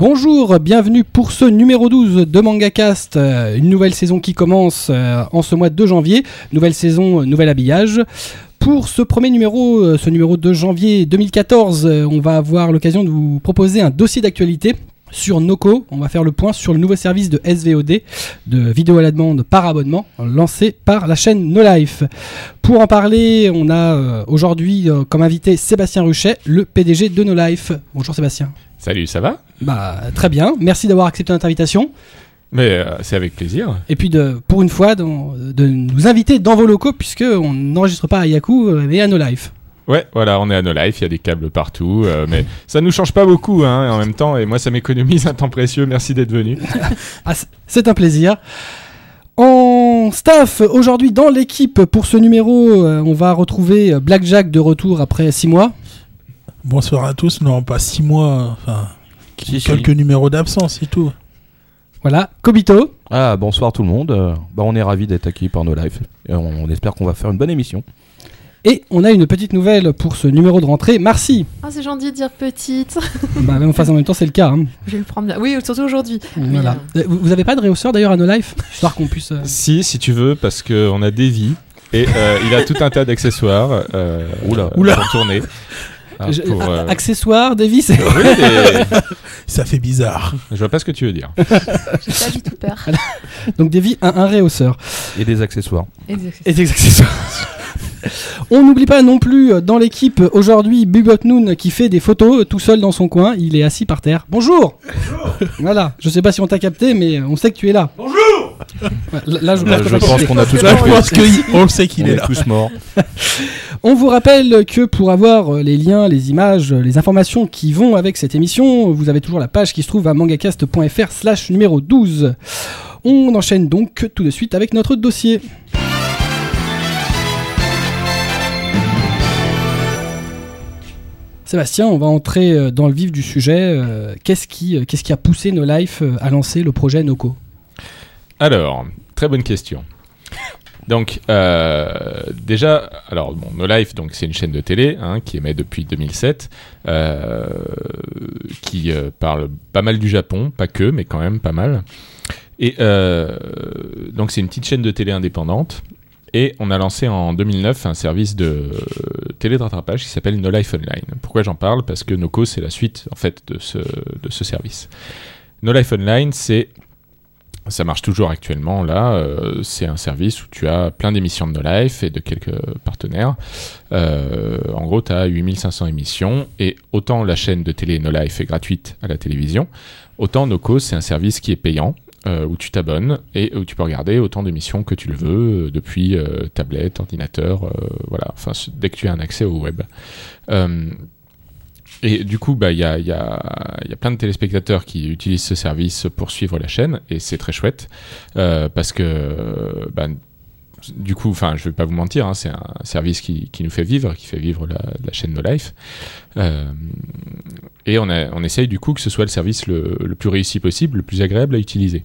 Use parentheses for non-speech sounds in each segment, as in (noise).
Bonjour, bienvenue pour ce numéro 12 de MangaCast, euh, une nouvelle saison qui commence euh, en ce mois de janvier, nouvelle saison, euh, nouvel habillage. Pour ce premier numéro, ce numéro de janvier 2014, euh, on va avoir l'occasion de vous proposer un dossier d'actualité sur Noco. On va faire le point sur le nouveau service de SVOD, de vidéo à la demande par abonnement, lancé par la chaîne No Life. Pour en parler, on a euh, aujourd'hui euh, comme invité Sébastien Ruchet, le PDG de No Life. Bonjour Sébastien. Salut, ça va? Bah très bien, merci d'avoir accepté notre invitation Mais euh, c'est avec plaisir. et puis de pour une fois de nous inviter dans vos locaux puisque on n'enregistre pas à Yaku mais à No Life. Ouais, voilà, on est à No Life, il y a des câbles partout, euh, mais ça nous change pas beaucoup hein, en même temps, et moi ça m'économise un temps précieux, merci d'être venu. (laughs) Ah, c'est un plaisir. En staff aujourd'hui dans l'équipe pour ce numéro, euh, on va retrouver euh, Blackjack de retour après 6 mois. Bonsoir à tous, non pas six mois, enfin Si, si. quelques numéros d'absence et tout. Voilà, Kobito. Ah, bonsoir tout le monde. Bah, on est ravis d'être accueillis par nos lives. Et on, on espère qu'on va faire une bonne émission. Et on a une petite nouvelle pour ce numéro de rentrée, Marcy. Ah, c'est gentil de dire petite. (laughs) bah, même enfin, en même temps, c'est le cas. hein. Je vais le prendre bien. Oui, surtout aujourd'hui. Voilà. Mais, Euh, Vous vous avez pas de réhausseur d'ailleurs à No Life Histoire qu'on puisse. euh, Si, si tu veux, parce qu'on a Davy, et euh, il a tout un tas d'accessoires euh, Oula. Oula. pour tourner. Ah, (laughs) je- pour, euh, Accessoires, Davis. oui, des- (laughs) Ça fait bizarre. Je vois pas ce que tu veux dire. J'ai pas du tout peur. Donc Davy a un réhausseur. Et des accessoires. Et des accessoires. (laughs) On n'oublie pas non plus euh, dans l'équipe aujourd'hui Bubot Noon qui fait des photos euh, tout seul dans son coin. Il est assis par terre. Bonjour. Voilà. Je sais pas si on t'a capté, mais on sait que tu es là. Bonjour. Là, je, pense je qu'on pense a tous Là, (laughs) je pense qu'on sait On qu'il est est là. tous morts. (laughs) On vous rappelle que pour avoir euh, les liens, les images, les informations qui vont avec cette émission, vous avez toujours la page qui se trouve à mangacast.fr slash numéro 12. On enchaîne donc tout de suite avec notre dossier. Sébastien, on va entrer euh, dans le vif du sujet. Euh, Qu'est-ce qui, euh, qu'est-ce qui a poussé No Life à lancer le projet Noco? Alors, très bonne question. Donc, déjà, alors, No Life, donc, c'est une chaîne de télé hein, qui émet depuis 2007, euh, qui parle pas mal du Japon, pas que, mais quand même pas mal. Et donc, c'est une petite chaîne de télé indépendante. Et on a lancé en 2009 un service de euh, télé de rattrapage qui s'appelle No Life Online. Pourquoi j'en parle? Parce que Noco, c'est la suite en fait de ce, service. No Life Online, c'est ça marche toujours actuellement là. euh, c'est un service où tu as plein d'émissions de No Life et de quelques partenaires. Euh, en gros, tu as 8500 émissions et autant la chaîne de télé No Life est gratuite à la télévision, autant Noco, c'est un service qui est payant. Euh, où tu t'abonnes et où tu peux regarder autant d'émissions que tu le veux euh, depuis euh, tablette, ordinateur, voilà, enfin dès que tu as un accès au web. Et du coup, bah, il y, a, y, a, y a plein de téléspectateurs qui utilisent ce service pour suivre la chaîne, et c'est très chouette, parce que, bah, du coup, enfin, je vais pas vous mentir, hein, c'est un service qui, nous fait vivre, qui fait vivre la, chaîne No Life. Euh, et on, essaye du coup que ce soit le service le, plus réussi possible, le plus agréable à utiliser.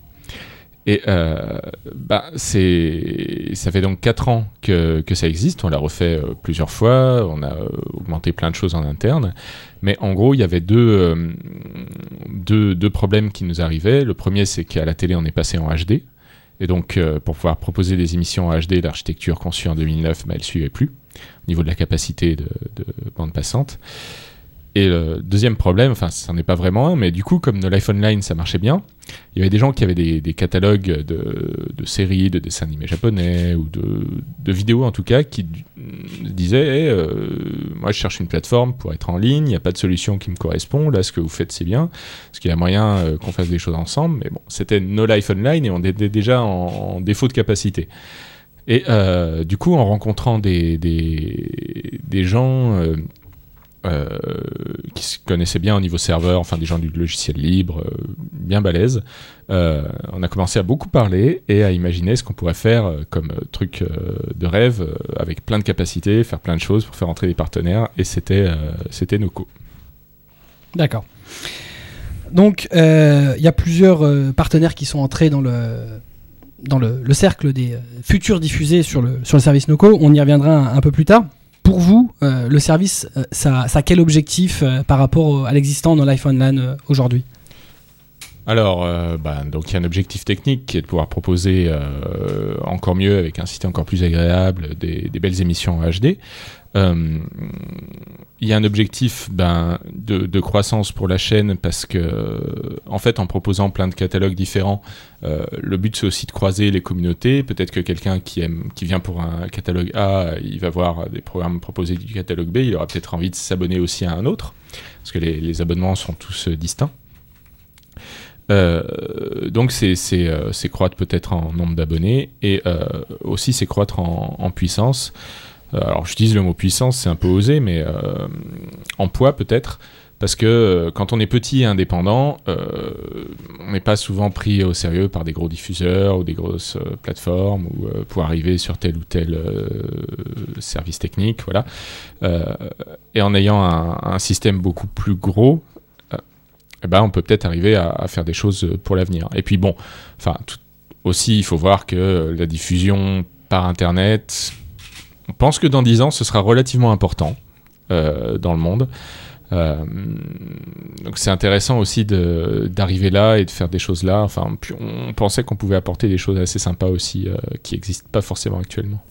Et euh, bah, ça fait donc 4 ans que, ça existe. On l'a refait euh, plusieurs fois. On a augmenté plein de choses en interne. Mais en gros, il y avait deux problèmes qui nous arrivaient. Le premier, c'est qu'à la télé, on est passé en HD. Et donc, euh, pour pouvoir proposer des émissions en HD, l'architecture conçue en 2009, bah, elle suivait plus au niveau de la capacité de bande passante. Et le deuxième problème, enfin, ça n'en est pas vraiment un, mais du coup, comme No Life Online, ça marchait bien, il y avait des gens qui avaient des, catalogues de, de séries, de dessins animés japonais, ou de, de vidéos en tout cas, qui d- disaient euh, Moi, je cherche une plateforme pour être en ligne, il n'y a pas de solution qui me correspond, là, ce que vous faites, c'est bien, parce qu'il y a moyen euh, qu'on fasse des choses ensemble, mais bon, c'était No Life Online et on était déjà en, défaut de capacité. Et euh, du coup, en rencontrant des gens euh, qui se connaissaient bien au niveau serveur, enfin des gens du logiciel libre, euh, bien balèzes, euh, on a commencé à beaucoup parler et à imaginer ce qu'on pourrait faire comme truc de rêve, avec plein de capacités, faire plein de choses pour faire entrer des partenaires, et c'était c'était Noco. D'accord. Donc, il y a plusieurs partenaires qui sont entrés dans le, dans le, le cercle des futurs diffusés sur le, sur le service Noco. On y reviendra un peu plus tard. Pour vous, euh, le service, euh, ça, ça a quel objectif euh, par rapport à l'existant dans l'iPhone LAN euh, aujourd'hui? Alors, bah, donc il y a un objectif technique qui est de pouvoir proposer encore mieux, avec un site encore plus agréable, des, des belles émissions en HD. Euh, Il y a un objectif ben, de, croissance pour la chaîne parce que, en fait, en proposant plein de catalogues différents, euh, le but c'est aussi de croiser les communautés. Peut-être que quelqu'un qui aime, qui vient pour un catalogue A, il va voir des programmes proposés du catalogue B, il aura peut-être envie de s'abonner aussi à un autre, parce que les, abonnements sont tous euh, distincts. Donc c'est croître peut-être en nombre d'abonnés et aussi c'est croître en puissance. Euh, alors j'utilise le mot puissance, c'est un peu osé, mais euh, en poids peut-être. Parce que euh, quand on est petit et indépendant, on n'est pas souvent pris au sérieux par des gros diffuseurs ou des grosses plateformes ou pour arriver sur tel ou tel service technique, voilà. Et en ayant un, système beaucoup plus gros, eh ben on peut peut-être arriver à, à faire des choses pour l'avenir. Et puis bon, enfin aussi il faut voir que la diffusion par internet, on pense que dans 10 ans ce sera relativement important euh, dans le monde. Euh, donc c'est intéressant aussi d'arriver là et de faire des choses là. Enfin, puis on pensait qu'on pouvait apporter des choses assez sympas aussi euh, qui n'existent pas forcément actuellement.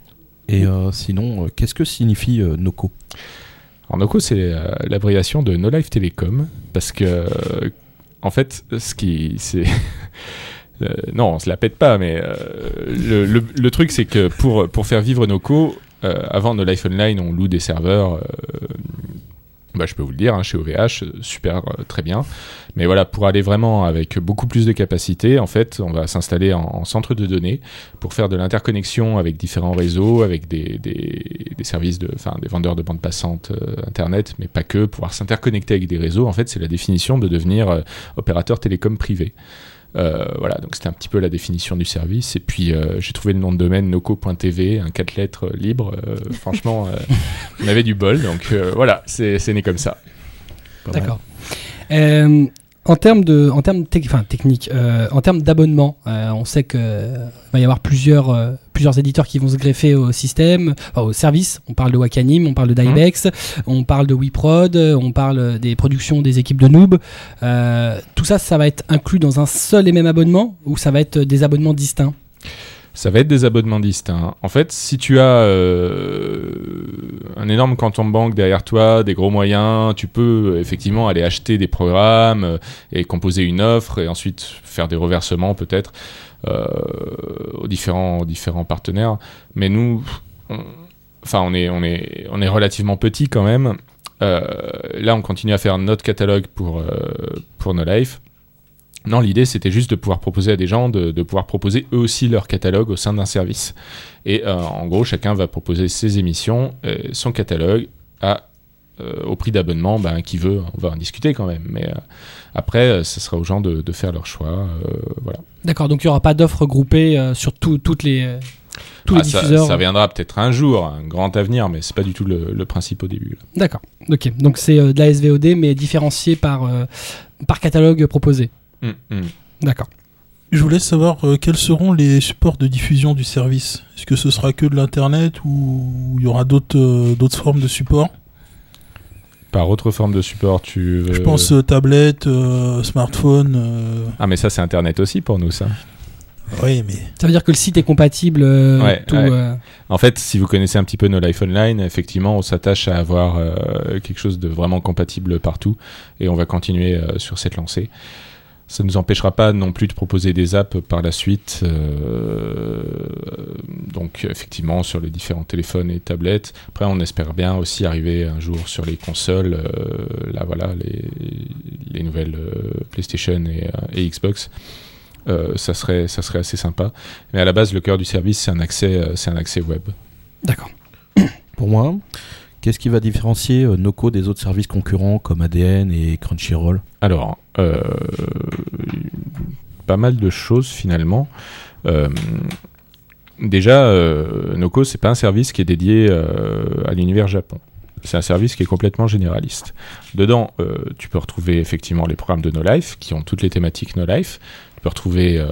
Et sinon, qu'est-ce que signifie NOCO? Alors Noco, c'est l'abréviation de No Life Telecom parce que en fait, ce qui c'est (laughs) euh, non, on se la pète pas, mais euh, le, le- le truc c'est que pour pour faire vivre Noco, euh, avant No Life Online, on loue des serveurs. euh, bah, je peux vous le dire, hein, chez OVH, euh, super, très bien. Mais voilà, pour aller vraiment avec beaucoup plus de capacité, en fait, on va s'installer en, en centre de données pour faire de l'interconnexion avec différents réseaux, avec des, des, services de, enfin, des vendeurs de bandes passantes euh, internet, mais pas que, pouvoir s'interconnecter avec des réseaux. En fait, c'est la définition de devenir opérateur télécom privé. Euh, voilà, donc c'était un petit peu la définition du service. Et puis euh, j'ai trouvé le nom de domaine noco.tv, un 4 lettres euh, libre. (laughs) Franchement, on avait du bol, donc voilà, c'est c'est né comme ça. D'accord. Euh, en termes de, en termes enfin, techniques, euh, en termes d'abonnement, euh, on sait que va y avoir plusieurs, plusieurs éditeurs qui vont se greffer au système, enfin, au service. On parle de Wakanim, on parle de Dybex, on parle de WeProd, euh, on parle des productions des équipes de Noob. Euh, tout ça, ça va être inclus dans un seul et même abonnement ou ça va être des abonnements distincts? Ça va être des abonnements distincts. En fait, si tu as euh, un énorme quantum bank derrière toi, des gros moyens, tu peux euh, effectivement aller acheter des programmes euh, et composer une offre et ensuite faire des reversements peut-être euh, aux différents aux différents partenaires. Mais nous, on, enfin, on est relativement petit quand même. Euh, là, on continue à faire notre catalogue pour euh, pour No Life. Non, l'idée c'était juste de pouvoir proposer à des gens de, pouvoir proposer eux aussi leur catalogue au sein d'un service. Et euh, en gros, chacun va proposer ses émissions, euh, son catalogue à euh, au prix d'abonnement, ben, qui veut, on va en discuter quand même. Mais euh, après, euh, ce sera aux gens de, de faire leur choix. euh, voilà. D'accord, donc il n'y aura pas d'offres groupées euh, sur tout- toutes les, euh, tous Ah, les ça, diffuseurs. ça viendra peut-être un jour, un grand avenir, mais c'est pas du tout le, le principe au début. D'accord, ok. Donc c'est euh, de la SVOD mais différencié par, euh, par catalogue proposé. Hum, hum. D'accord. Je voulais savoir euh, quels seront les supports de diffusion du service? Est-ce que ce sera que de l'internet ou il y aura d'autres euh, d'autres formes de support Par autre forme de support, tu veux... Je pense euh, tablette, euh, smartphone. euh, Ah, mais ça, c'est Internet aussi pour nous, ça. Oui, mais Ça veut dire que le site est compatible euh, Ouais, tout, ouais. euh, En fait, si vous connaissez un petit peu nos Life Online, effectivement, on s'attache à avoir euh, quelque chose de vraiment compatible partout et on va continuer euh, sur cette lancée. Ça ne nous empêchera pas non plus de proposer des apps par la suite, euh, donc effectivement sur les différents téléphones et tablettes. Après, on espère bien aussi arriver un jour sur les consoles, euh, là voilà, les, les nouvelles euh, PlayStation et, euh, et Xbox. Euh, ça serait ça serait assez sympa. Mais à la base, le cœur du service, c'est un accès, euh, c'est un accès web. D'accord. Pour moi, qu'est-ce qui va différencier euh, Noco des autres services concurrents comme ADN et Crunchyroll? Alors, euh, pas mal de choses finalement. Euh, déjà, euh, Noco, c'est pas un service qui est dédié à l'univers Japon. C'est un service qui est complètement généraliste. Dedans, tu peux retrouver effectivement les programmes de No Life, qui ont toutes les thématiques No Life. Tu peux retrouver,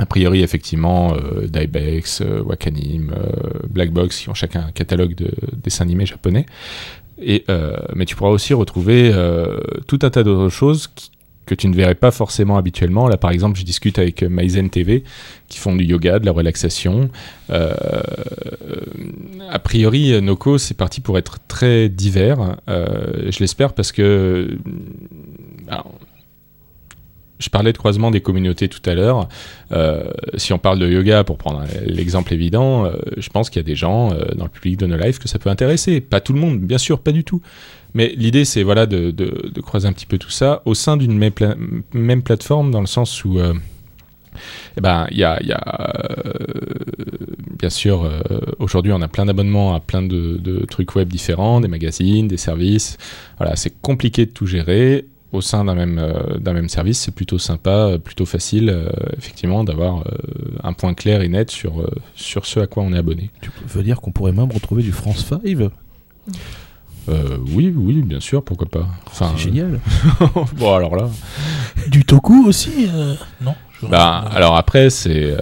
a priori, effectivement, euh, euh, Wakanim, euh, Blackbox, qui ont chacun un catalogue de dessins animés japonais. Et, euh, mais tu pourras aussi retrouver euh, tout un tas d'autres choses que tu ne verrais pas forcément habituellement. Là, par exemple, je discute avec Maizen TV, qui font du yoga, de la relaxation. A priori, Noco, c'est parti pour être très divers. Je l'espère parce que. Je parlais de croisement des communautés tout à l'heure. Euh, si on parle de yoga, pour prendre l'exemple évident, euh, je pense qu'il y a des gens euh, dans le public de No Life que ça peut intéresser. Pas tout le monde, bien sûr, pas du tout. Mais l'idée, c'est voilà, de, croiser un petit peu tout ça au sein d'une même, pla- même plateforme, dans le sens où eh ben, il y a, bien sûr, aujourd'hui, on a plein d'abonnements à plein de, de trucs web différents, des magazines, des services. Voilà, c'est compliqué de tout gérer au sein d'un même, euh, d'un même service. C'est plutôt sympa, euh, plutôt facile, euh, effectivement, d'avoir euh, un point clair et net sur, sur ce à quoi on est abonné. Tu veux dire qu'on pourrait même retrouver du France 5 Euh, oui, oui, bien sûr, pourquoi pas. Enfin, C'est génial. (laughs) bon, alors là. Du Toku aussi Non? Bah, alors après, c'est,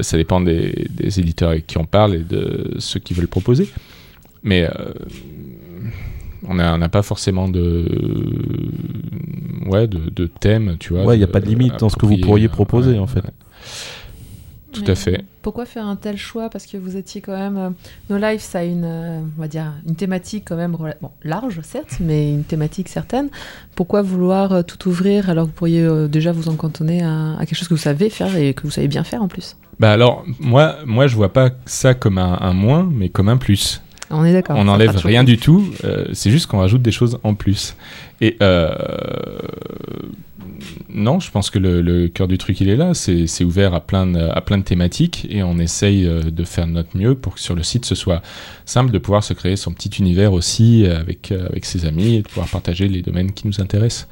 ça dépend des, des éditeurs qui on parle et de ceux qui veulent proposer. Mais on n'a pas forcément de, ouais, de, de thème, tu vois. Ouais, il n'y a pas de limite dans ce que vous pourriez proposer ouais, en fait. ouais. Tout Mais à fait. Pourquoi faire un tel choix? Parce que vous étiez quand même. euh, No Life, ça a une, euh, on va dire, une thématique quand même bon, large, certes, mais une thématique certaine. Pourquoi vouloir euh, tout ouvrir alors que vous pourriez euh, déjà vous en cantonner à, à quelque chose que vous savez faire et que vous savez bien faire en plus? Bah alors, moi, moi, je vois pas ça comme un, un moins, mais comme un plus. On est d'accord. On n'enlève rien du tout, euh, c'est juste qu'on rajoute des choses en plus. Et euh, non, je pense que le, le cœur du truc il est là, c'est ouvert à plein, de, à plein de thématiques et on essaye euh, de faire notre mieux pour que sur le site ce soit simple de pouvoir se créer son petit univers aussi avec, avec ses amis et de pouvoir partager les domaines qui nous intéressent.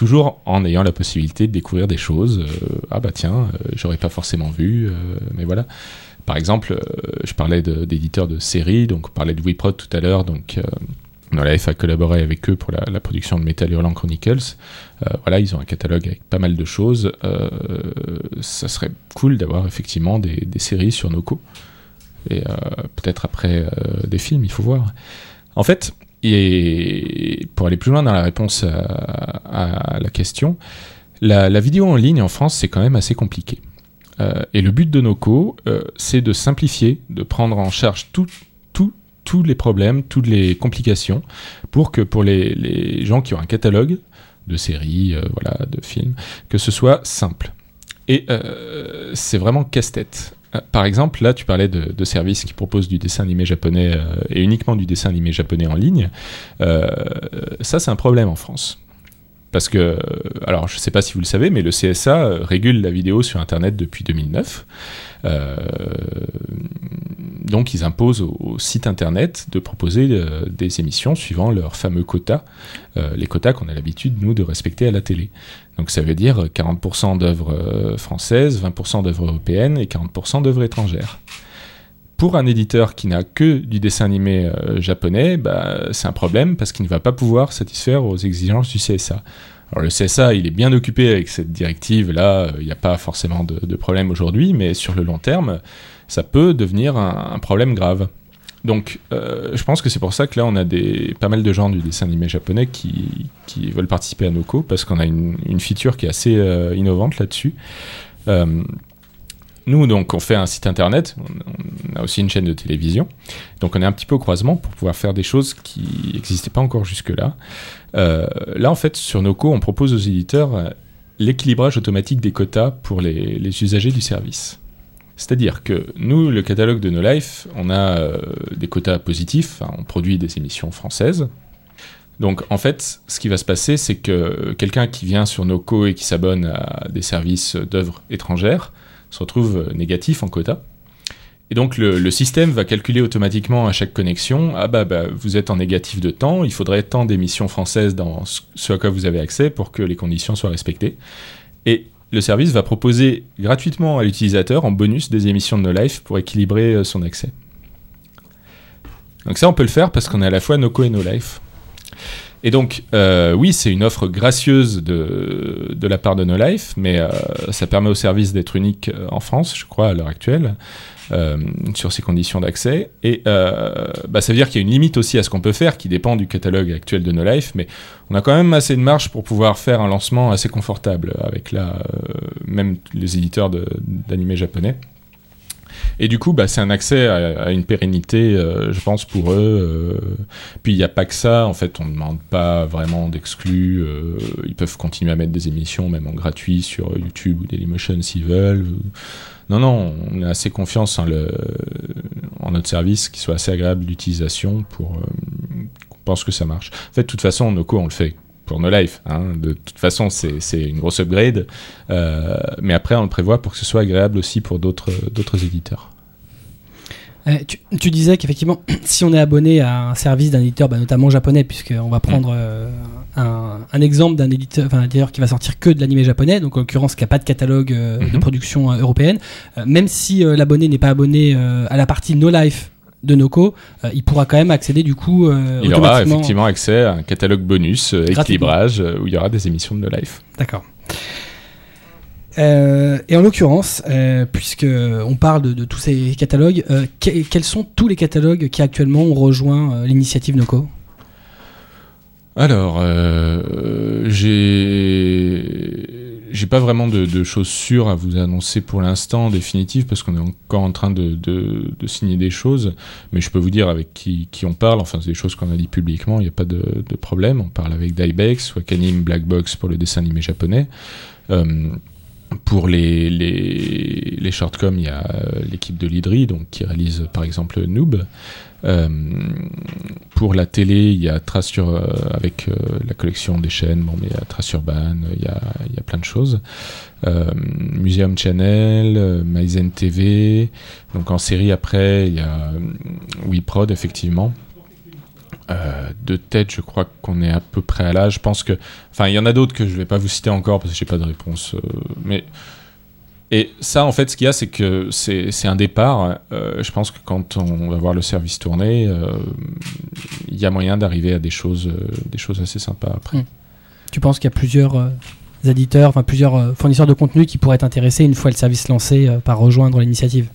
Toujours en ayant la possibilité de découvrir des choses. euh, ah bah tiens, euh, j'aurais pas forcément vu, euh, mais voilà. Par exemple, euh, je parlais d'éditeurs de, séries, donc on parlait de WeProd tout à l'heure, donc euh, No Life a collaboré avec eux pour la, production de Metal Hurlant Chronicles. Euh, voilà, ils ont un catalogue avec pas mal de choses. Euh, ça serait cool d'avoir effectivement des, séries sur Noco. Et euh, peut-être après euh, des films, il faut voir. En fait, et pour aller plus loin dans la réponse à, à la question, la, la vidéo en ligne en France, c'est quand même assez compliqué. Euh, et le but de Noco, euh, c'est de simplifier, de prendre en charge tous les problèmes, toutes les complications, pour que pour les, les gens qui ont un catalogue de séries, euh, voilà, de films, que ce soit simple. Et euh, c'est vraiment casse-tête. Par exemple, là, tu parlais de, services qui proposent du dessin animé japonais et uniquement du dessin animé japonais en ligne. Ça, c'est un problème en France. Parce que, alors je ne sais pas si vous le savez, mais le CSA euh, régule la vidéo sur Internet depuis 2009. Euh, donc ils imposent au, au site Internet de proposer euh, des émissions suivant leurs fameux quotas, les quotas qu'on a l'habitude, nous, de respecter à la télé. Donc ça veut dire 40% d'œuvres françaises, 20% d'œuvres européennes et 40% d'œuvres étrangères. Pour un éditeur qui n'a que du dessin animé euh, japonais, bah, c'est un problème parce qu'il ne va pas pouvoir satisfaire aux exigences du CSA. Alors le CSA, il est bien occupé avec cette directive-là, euh, il n'y a pas forcément de, problème aujourd'hui, mais sur le long terme, ça peut devenir un, problème grave. Donc euh, je pense que c'est pour ça que là, on a des, pas mal de gens du dessin animé japonais qui, veulent participer à Noco, parce qu'on a une, feature qui est assez innovante là-dessus. Nous, donc, on fait un site internet, on, a aussi une chaîne de télévision, donc on est un petit peu au croisement pour pouvoir faire des choses qui n'existaient pas encore jusque-là. Euh, là, en fait, sur Noco, on propose aux éditeurs euh, l'équilibrage automatique des quotas pour les, usagers du service. C'est-à-dire que nous, le catalogue de No Life, on a euh, des quotas positifs, enfin, on produit des émissions françaises. Donc en fait, ce qui va se passer, c'est que quelqu'un qui vient sur Noco et qui s'abonne à des services d'œuvres étrangères se retrouve euh, négatif en quota. Et donc le, système va calculer automatiquement à chaque connexion, ah bah, bah, vous êtes en négatif de temps, il faudrait tant d'émissions françaises dans ce- à quoi vous avez accès pour que les conditions soient respectées. Et le service va proposer gratuitement à l'utilisateur en bonus des émissions de No Life pour équilibrer euh, son accès. Donc ça on peut le faire parce qu'on est à la fois Noco et No Life. Et donc, euh, oui, c'est une offre gracieuse de, de la part de No Life, mais euh, ça permet au service d'être unique euh, en France, je crois, à l'heure actuelle, euh, sur ses conditions d'accès. Et euh, bah, ça veut dire qu'il y a une limite aussi à ce qu'on peut faire, qui dépend du catalogue actuel de No Life, mais on a quand même assez de marge pour pouvoir faire un lancement assez confortable avec la, euh, même les éditeurs d'animés japonais. Et du coup, bah, c'est un accès à, une pérennité, euh, je pense, pour eux. euh. Puis il n'y a pas que ça. En fait, on ne demande pas vraiment d'exclus. euh, ils peuvent continuer à mettre des émissions, même en gratuit, sur YouTube ou Dailymotion s'ils veulent. Non, non, on a assez confiance en, notre service, qui soit assez agréable d'utilisation pour qu'on pense que ça marche. En fait, de toute façon, Noco, on le fait pour No Life. Hein. De toute façon, c'est une grosse upgrade. Euh, mais après, on le prévoit pour que ce soit agréable aussi pour d'autres éditeurs. Euh, tu, tu disais qu'effectivement, (clears throat) si on est abonné à un service d'un éditeur, bah, notamment japonais, puisqu'on va prendre euh, un, un exemple d'un éditeur, enfin, un éditeur qui va sortir que de l'animé japonais, donc en l'occurrence qui n'a pas de catalogue euh, de Mhm. production européenne, même si l'abonné n'est pas abonné à la partie No Life de Noco, euh, il pourra quand même accéder du coup euh, Il aura effectivement accès à un catalogue bonus, euh, équilibrage, euh, où il y aura des émissions de No Life. D'accord. Et en l'occurrence, puisque on parle de, de tous ces catalogues, que- quels sont tous les catalogues qui actuellement ont rejoint l'initiative Noco? Alors, j'ai j'ai pas vraiment de, choses sûres à vous annoncer pour l'instant définitives parce qu'on est encore en train de, signer des choses, mais je peux vous dire avec qui, on parle. Enfin, c'est des choses qu'on a dit publiquement, il n'y a pas de, problème. On parle avec Dybex, Wakanim, Blackbox pour le dessin animé japonais. Euh, pour les, les, les shortcoms, il y a euh, l'équipe de Lidri, donc qui réalise par exemple Noob. Euh, pour la télé, il y a Trace sur, euh, avec la collection des chaînes, bon, mais il y a Trace Urban, il y a, il y a plein de choses. Museum Channel, Maizen TV. Donc en série après, il y a WeProd, effectivement. Euh, de tête, je crois qu'on est à peu près à l'âge. Je pense que. Enfin, il y en a d'autres que je vais pas vous citer encore parce que j'ai pas de réponse. euh, mais. Et ça, en fait, ce qu'il y a, c'est que c'est un départ. Euh, je pense que quand on va voir le service tourner, il y a moyen d'arriver à des choses, des choses assez sympas après. Mm. Tu penses qu'il y a plusieurs éditeurs, enfin plusieurs fournisseurs de contenu qui pourraient être intéressés une fois le service lancé par rejoindre l'initiative?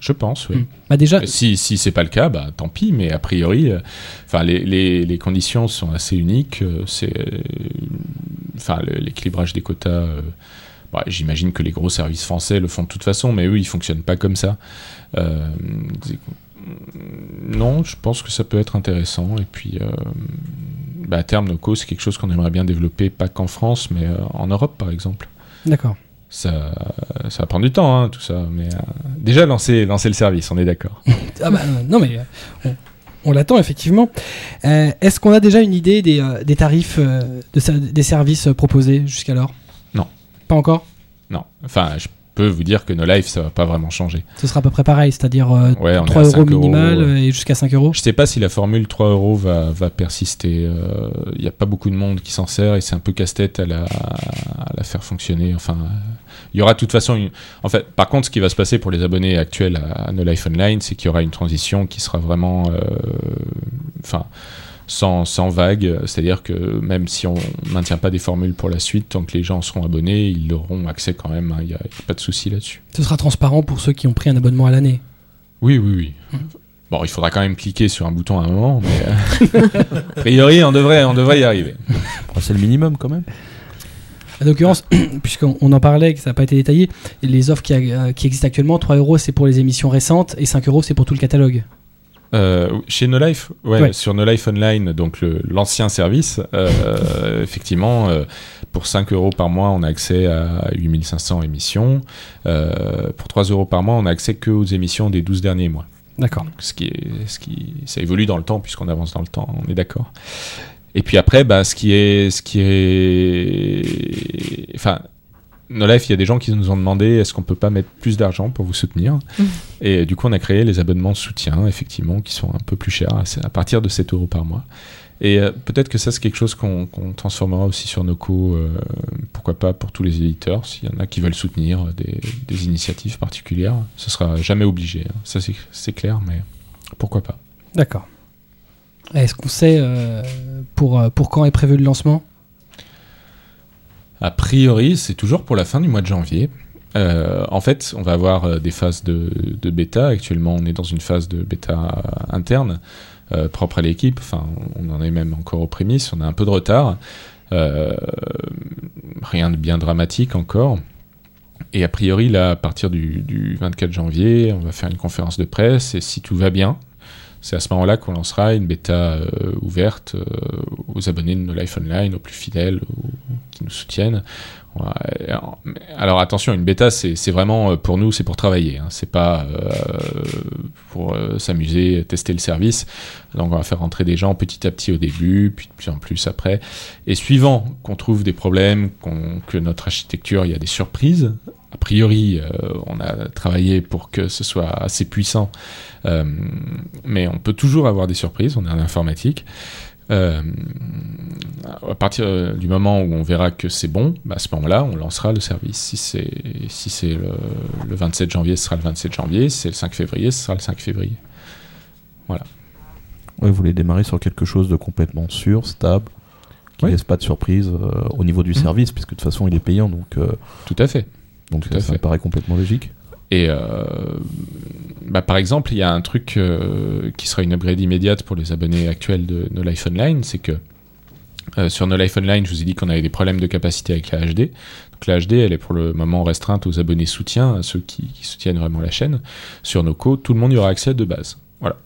Je pense, oui. Mm. Bah déjà, Et Si, si c'est pas le cas, bah, tant pis, mais a priori, euh, les, les, les conditions sont assez uniques. euh, c'est, euh, enfin, le- l'équilibrage des quotas. euh, bah, J'imagine que les gros services français le font de toute façon, mais eux, ils fonctionnent pas comme ça. Euh, non, je pense que ça peut être intéressant. Et puis, euh, bah, à terme, Noco, c'est quelque chose qu'on aimerait bien développer, pas qu'en France, mais euh, en Europe, par exemple. d'accord. Ça, ça va prendre du temps, hein, tout ça. Mais euh, déjà, lancer, lancer le service, on est d'accord. (laughs) Ah bah, euh, non mais euh, on, on l'attend effectivement. Euh, Est-ce qu'on a déjà une idée des, des tarifs de des services proposés jusqu'alors? Non. Pas encore? Non, enfin, je peux vous dire que No Life, ça va pas vraiment changer. Ce sera à peu près pareil, c'est-à-dire euh, Ouais, on est 3 à euros 5 minimal euros. euh, et jusqu'à 5 euros. Je sais pas si la formule 3 euros va, va persister. Il n'y a pas beaucoup de monde qui s'en sert et c'est un peu casse-tête à la, à la faire fonctionner. Enfin, il y aura de toute façon. Une... En fait, par contre, ce qui va se passer pour les abonnés actuels à, à No Life Online, c'est qu'il y aura une transition qui sera vraiment, euh, enfin, sans, sans vague. C'est-à-dire que même si on maintient pas des formules pour la suite, tant que les gens seront abonnés, ils auront accès quand même. hein. Il n'y a, il y a pas de souci là-dessus. Ce sera transparent pour ceux qui ont pris un abonnement à l'année. Oui, oui, oui. Bon, il faudra quand même cliquer sur un bouton à un moment, mais euh, (laughs) a priori, on devrait, on devrait y arriver. C'est le minimum quand même. En l'occurrence, (coughs) puisqu'on on en parlait, que ça n'a pas été détaillé, les offres qui, euh, qui existent actuellement, 3 euros c'est pour les émissions récentes et 5 euros c'est pour tout le catalogue. Euh, chez No Life, ouais, Ouais. sur No Life Online, donc l'ancien service, euh, effectivement, euh, pour 5 euros par mois, on a accès à 8500 émissions. Euh, pour 3 euros par mois, on a accès que aux émissions des 12 derniers mois. D'accord. ce qui est, ce qui, ça évolue dans le temps puisqu'on avance dans le temps, on est d'accord. Et puis après, bah, ce qui est, ce qui est, enfin, No Life, il y a des gens qui nous ont demandé est-ce qu'on peut pas mettre plus d'argent pour vous soutenir Et euh, du coup, on a créé les abonnements soutien, effectivement, qui sont un peu plus chers, à partir de 7 euros par mois. Et euh, peut-être que ça, c'est quelque chose qu'on transformera aussi sur Noco, euh, pourquoi pas pour tous les éditeurs, s'il y en a qui veulent soutenir des, des initiatives particulières. Ce sera jamais obligé, hein. ça c'est- clair, mais pourquoi pas. D'accord. Est-ce qu'on sait, euh, pour, pour quand est prévu le lancement? A priori, c'est toujours pour la fin du mois de janvier. Euh, en fait, on va avoir euh, des phases de, bêta. Actuellement, on est dans une phase de bêta interne, euh, propre à l'équipe. Enfin, on en est même encore aux prémices. On a un peu de retard. Rien de bien dramatique encore. Et a priori, là, à partir du 24 janvier, on va faire une conférence de presse. Et si tout va bien, c'est à ce moment-là qu'on lancera une bêta euh, ouverte euh, aux abonnés de No Life Online, aux plus fidèles, aux- qui nous soutiennent. Alors attention, une bêta, c'est vraiment euh, pour nous, c'est pour travailler. Hein. C'est pas pour s'amuser, tester le service. Donc on va faire rentrer des gens petit à petit au début, puis de plus en plus après. Et suivant qu'on trouve des problèmes, que notre architecture, il y a des surprises. A priori, euh, on a travaillé pour que ce soit assez puissant, Euh, mais on peut toujours avoir des surprises. On est en informatique. Euh, à partir du moment où on verra que c'est bon, bah, à ce moment-là, on lancera le service. Si c'est si c'est le, le 27 janvier, ce sera le 27 janvier. Si c'est le 5 février, ce sera le 5 février. Ouais, vous voulez démarrer sur quelque chose de complètement sûr, stable, qui Oui. laisse pas de surprise euh, au niveau du Mhm. service, puisque de toute façon il est payant, donc, euh, Tout à fait. Donc Tout ça me paraît complètement logique. Et euh, bah, par exemple, il y a un truc euh, qui sera une upgrade immédiate pour les abonnés actuels de No Life Online, c'est que euh, sur No Life Online, je vous ai dit qu'on avait des problèmes de capacité avec la HD. Donc la HD, elle est pour le moment restreinte aux abonnés soutien, à ceux qui, qui soutiennent vraiment la chaîne. Sur Noco, tout le monde y aura accès de base. Voilà.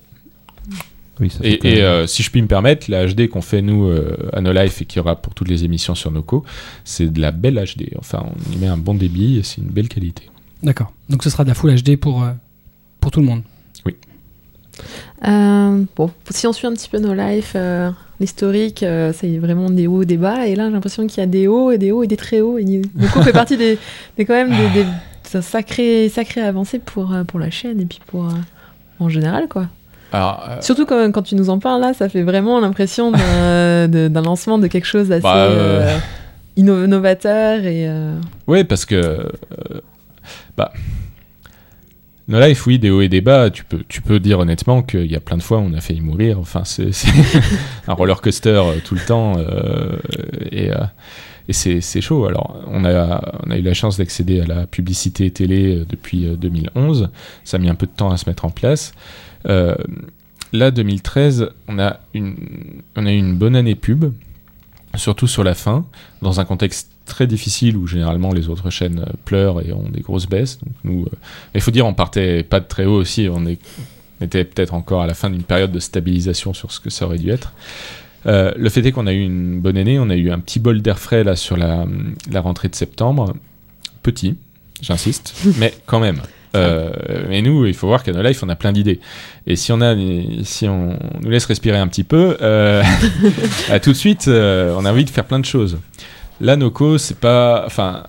Oui, ça Et, et, euh, si je puis me permettre, la HD qu'on fait nous euh, à No Life et qui aura pour toutes les émissions sur Noco, c'est de la belle HD. Enfin, on y met un bon débit et c'est une belle qualité. D'accord. Donc ce sera de la Full HD pour, euh, pour tout le monde. Euh, bon, si on suit un petit peu nos lives, euh, l'historique, euh, c'est vraiment des hauts, des bas. Et là, j'ai l'impression qu'il y a des hauts et des hauts et des très hauts. Et Nico (laughs) fait partie des, des quand même des, des, des sacrées, sacrées avancées pour, pour la chaîne et puis pour euh, en général, quoi. Alors, euh, Surtout quand, quand tu nous en parles là, ça fait vraiment l'impression d'un (laughs) lancement de quelque chose d'assez Bah, euh, euh, inno- innovateur et Oui, parce que. bah. No Life, oui, des hauts et des bas. Tu peux, tu peux dire honnêtement qu'il y a plein de fois où on a failli mourir. Enfin, c'est c'est (laughs) un roller coaster tout le temps. euh, et euh, et c'est c'est chaud. Alors, on a, on a eu la chance d'accéder à la publicité télé depuis euh, 2011. Ça a mis un peu de temps à se mettre en place. Euh, là, 2013, on a, une, eu une bonne année pub, surtout sur la fin, dans un contexte très difficile où généralement les autres chaînes euh, pleurent et ont des grosses baisses. Euh, il faut dire, on partait pas de très haut aussi. On, était peut-être encore à la fin d'une période de stabilisation sur ce que ça aurait dû être. Le fait est qu'on a eu une bonne année. On a eu un petit bol d'air frais là sur la rentrée de septembre. Petit, j'insiste, (laughs) mais quand même. Euh, mais nous, il faut voir qu'à No Life, on a plein d'idées. Et si on a, si on nous laisse respirer un petit peu, euh, (laughs) à tout de suite, euh, on a envie de faire plein de choses. Là, Noco, c'est pas, enfin,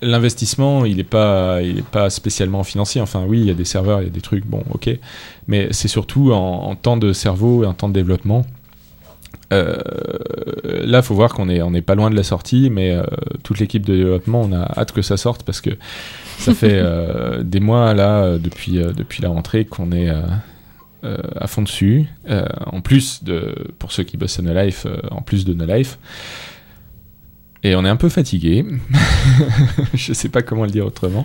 l'investissement, il est pas, pas spécialement financier. Enfin, oui, il y a des serveurs, il y a des trucs, bon, ok, mais c'est surtout en temps de cerveau et en temps de développement. Euh, là, faut voir qu'on est, on est pas loin de la sortie, mais euh, toute l'équipe de développement, on a hâte que ça sorte parce que ça (laughs) fait euh, des mois là depuis depuis la rentrée qu'on est à fond dessus. En plus de, pour ceux qui bossent à No Life, en plus de No Life. Et on est un peu fatigué. (laughs) Je sais pas comment le dire autrement.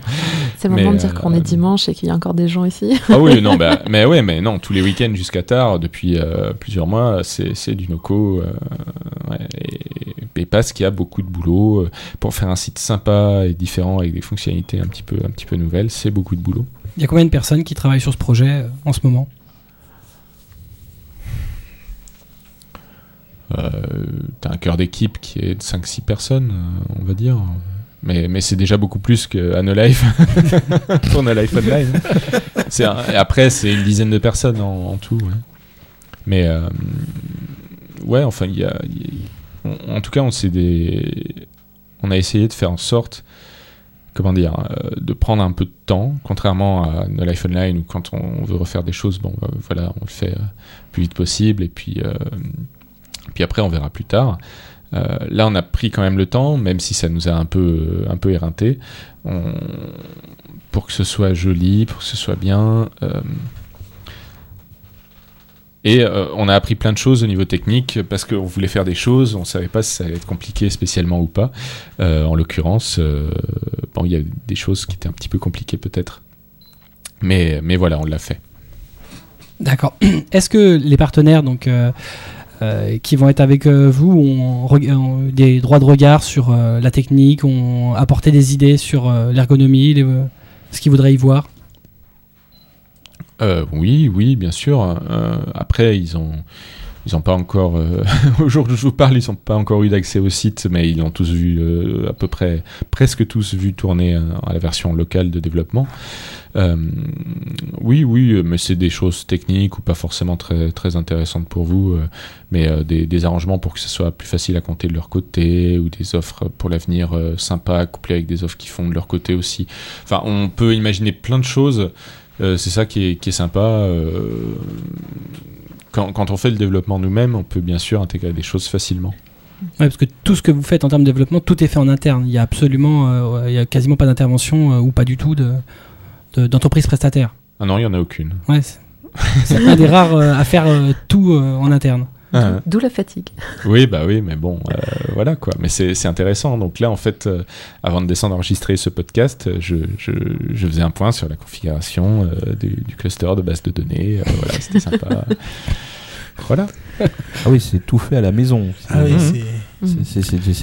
c'est le Mais, moment de dire qu'on euh, est dimanche et qu'il y a encore des gens ici. Ah oui, non, bah, mais ouais, mais non, tous les week-ends jusqu'à tard, depuis euh, plusieurs mois, c'est du noco. euh, ouais, et, et parce qu'il y a beaucoup de boulot euh, pour faire un site sympa et différent avec des fonctionnalités un petit peu, un petit peu nouvelles, c'est beaucoup de boulot. Il y a combien de personnes qui travaillent sur ce projet euh, en ce moment? Euh, T'as un cœur d'équipe qui est de 5-6 personnes, euh, on va dire. Mais, mais c'est déjà beaucoup plus qu'à No Life (laughs) pour No Life Online. Un- et après, c'est une dizaine de personnes en, en tout. ouais. Mais euh, ouais, enfin, il y a, il y a- on- en tout cas, on s'est des, on a essayé de faire en sorte, comment dire, euh, de prendre un peu de temps, contrairement à No Life Online où quand on veut refaire des choses, bon, voilà, on le fait le plus vite possible et puis. Euh, puis après, on verra plus tard. Euh, là, on a pris quand même le temps, même si ça nous a un peu, un peu éreinté, pour que ce soit joli, pour que ce soit bien. euh, Et euh, on a appris plein de choses au niveau technique parce qu'on voulait faire des choses, on savait pas si ça allait être compliqué spécialement ou pas. Euh, en l'occurrence, euh, bon, il y a des choses qui étaient un petit peu compliquées peut-être. Mais, mais voilà, on l'a fait. D'accord. (clears throat) Est-ce que les partenaires donc, euh, euh, qui vont être avec euh, vous ont, ont des droits de regard sur euh, la technique, ont apporté des idées sur euh, l'ergonomie, ce qu'ils voudraient y voir? Euh, oui, oui, bien sûr. Euh, après, ils ont, ils ont pas encore, au jour où je vous parle, ils n'ont pas encore eu d'accès au site, mais ils ont tous vu, euh, à peu près, presque tous vu tourner euh, à la version locale de développement. Euh, oui, oui, mais c'est des choses techniques ou pas forcément très, très intéressantes pour vous, mais des, arrangements pour que ce soit plus facile à compter de leur côté ou des offres pour l'avenir sympas couplées avec des offres qui font de leur côté aussi. Enfin, on peut imaginer plein de choses. C'est ça qui est sympa. Quand, quand on fait le développement nous-mêmes, on peut bien sûr intégrer des choses facilement. Ouais, parce que tout ce que vous faites en termes de développement, tout est fait en interne. Il y a absolument, euh, il y a quasiment pas d'intervention euh, ou pas du tout de de- d'entreprise prestataire. Ah non, il n'y en a aucune. Ouais, c'est un des rares euh, à faire tout en interne. Ah, D'où la fatigue. oui, bah oui, mais bon, euh, voilà quoi. Mais c'est c'est intéressant. Donc là, en fait, euh, avant de descendre enregistrer ce podcast, euh, je, je, je faisais un point sur la configuration euh, du, du cluster de base de données. Euh, voilà, c'était sympa. (laughs) voilà. Ah oui, c'est tout fait à la maison. Ah oui,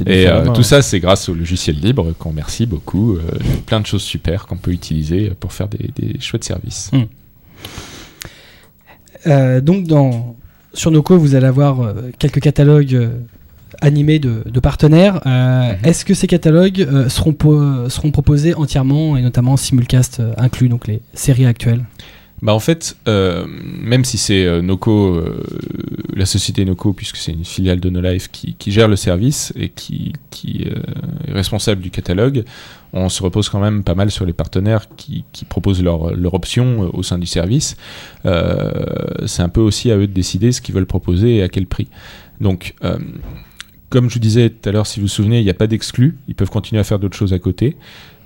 Et euh, main. tout ça, c'est grâce au logiciel libre qu'on remercie beaucoup. Euh, plein de choses super qu'on peut utiliser pour faire des, des chouettes services. Euh, donc dans sur Noco, vous allez avoir euh, quelques catalogues euh, animés de, de partenaires. Euh, Mhm. Est-ce que ces catalogues euh, seront, po- seront proposés entièrement et notamment en simulcast euh, inclus, donc les séries actuelles? Bah en fait, euh, même si c'est euh, Noco, euh, la société Noco, puisque c'est une filiale de No Life qui, gère le service et qui, est responsable du catalogue, on se repose quand même pas mal sur les partenaires qui, proposent leur, leur option au sein du service. C'est un peu aussi à eux de décider ce qu'ils veulent proposer et à quel prix. Donc, comme je vous disais tout à l'heure, si vous vous souvenez, il n'y a pas d'exclus. Ils peuvent continuer à faire d'autres choses à côté.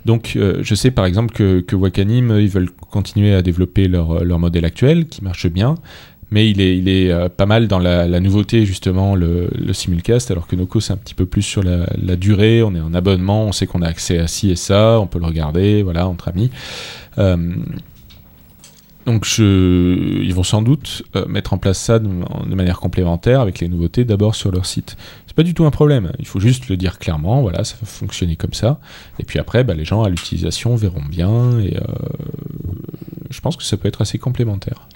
Donc, euh, je sais par exemple que, Wakanim, euh, ils veulent continuer à développer leur, leur modèle actuel, qui marche bien, mais il est, euh, pas mal dans la, nouveauté, justement, le, simulcast, alors que Noco, c'est un petit peu plus sur la, durée, on est en abonnement, on sait qu'on a accès à ci et ça, on peut le regarder, voilà, entre amis. Euh, donc, je, ils vont sans doute euh, mettre en place ça de, manière complémentaire avec les nouveautés d'abord sur leur site. C'est pas du tout un problème. Il faut juste le dire clairement. Voilà, ça va fonctionner comme ça. Et puis après, bah, les gens à l'utilisation verront bien. Et euh, je pense que ça peut être assez complémentaire.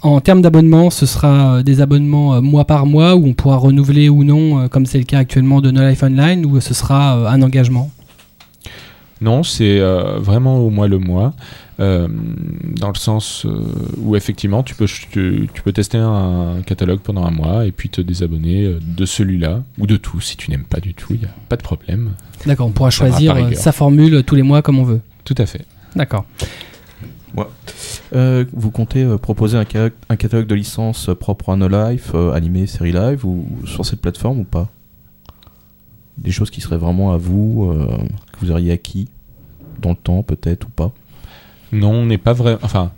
En termes d'abonnement, ce sera euh, des abonnements mois par mois où on pourra renouveler ou non, comme c'est le cas actuellement de No Life Online, ou ce sera un engagement? Non, c'est euh, vraiment au mois le mois, euh, dans le sens euh, où effectivement tu peux, tu, tu peux tester un catalogue pendant un mois et puis te désabonner de celui-là ou de tout. Si tu n'aimes pas du tout, il n'y a pas de problème. D'accord, on pourra Ça choisir sa formule tous les mois comme on veut. Tout à fait. D'accord. Euh, vous comptez euh, proposer un, ca- un catalogue de licences euh, propre à No Life, euh, animé, série live, ou ou sur cette plateforme ou pas? Des choses qui seraient vraiment à vous, euh, que vous auriez acquis? Dans le temps peut-être ou pas Non, on n'est pas vrai. Enfin,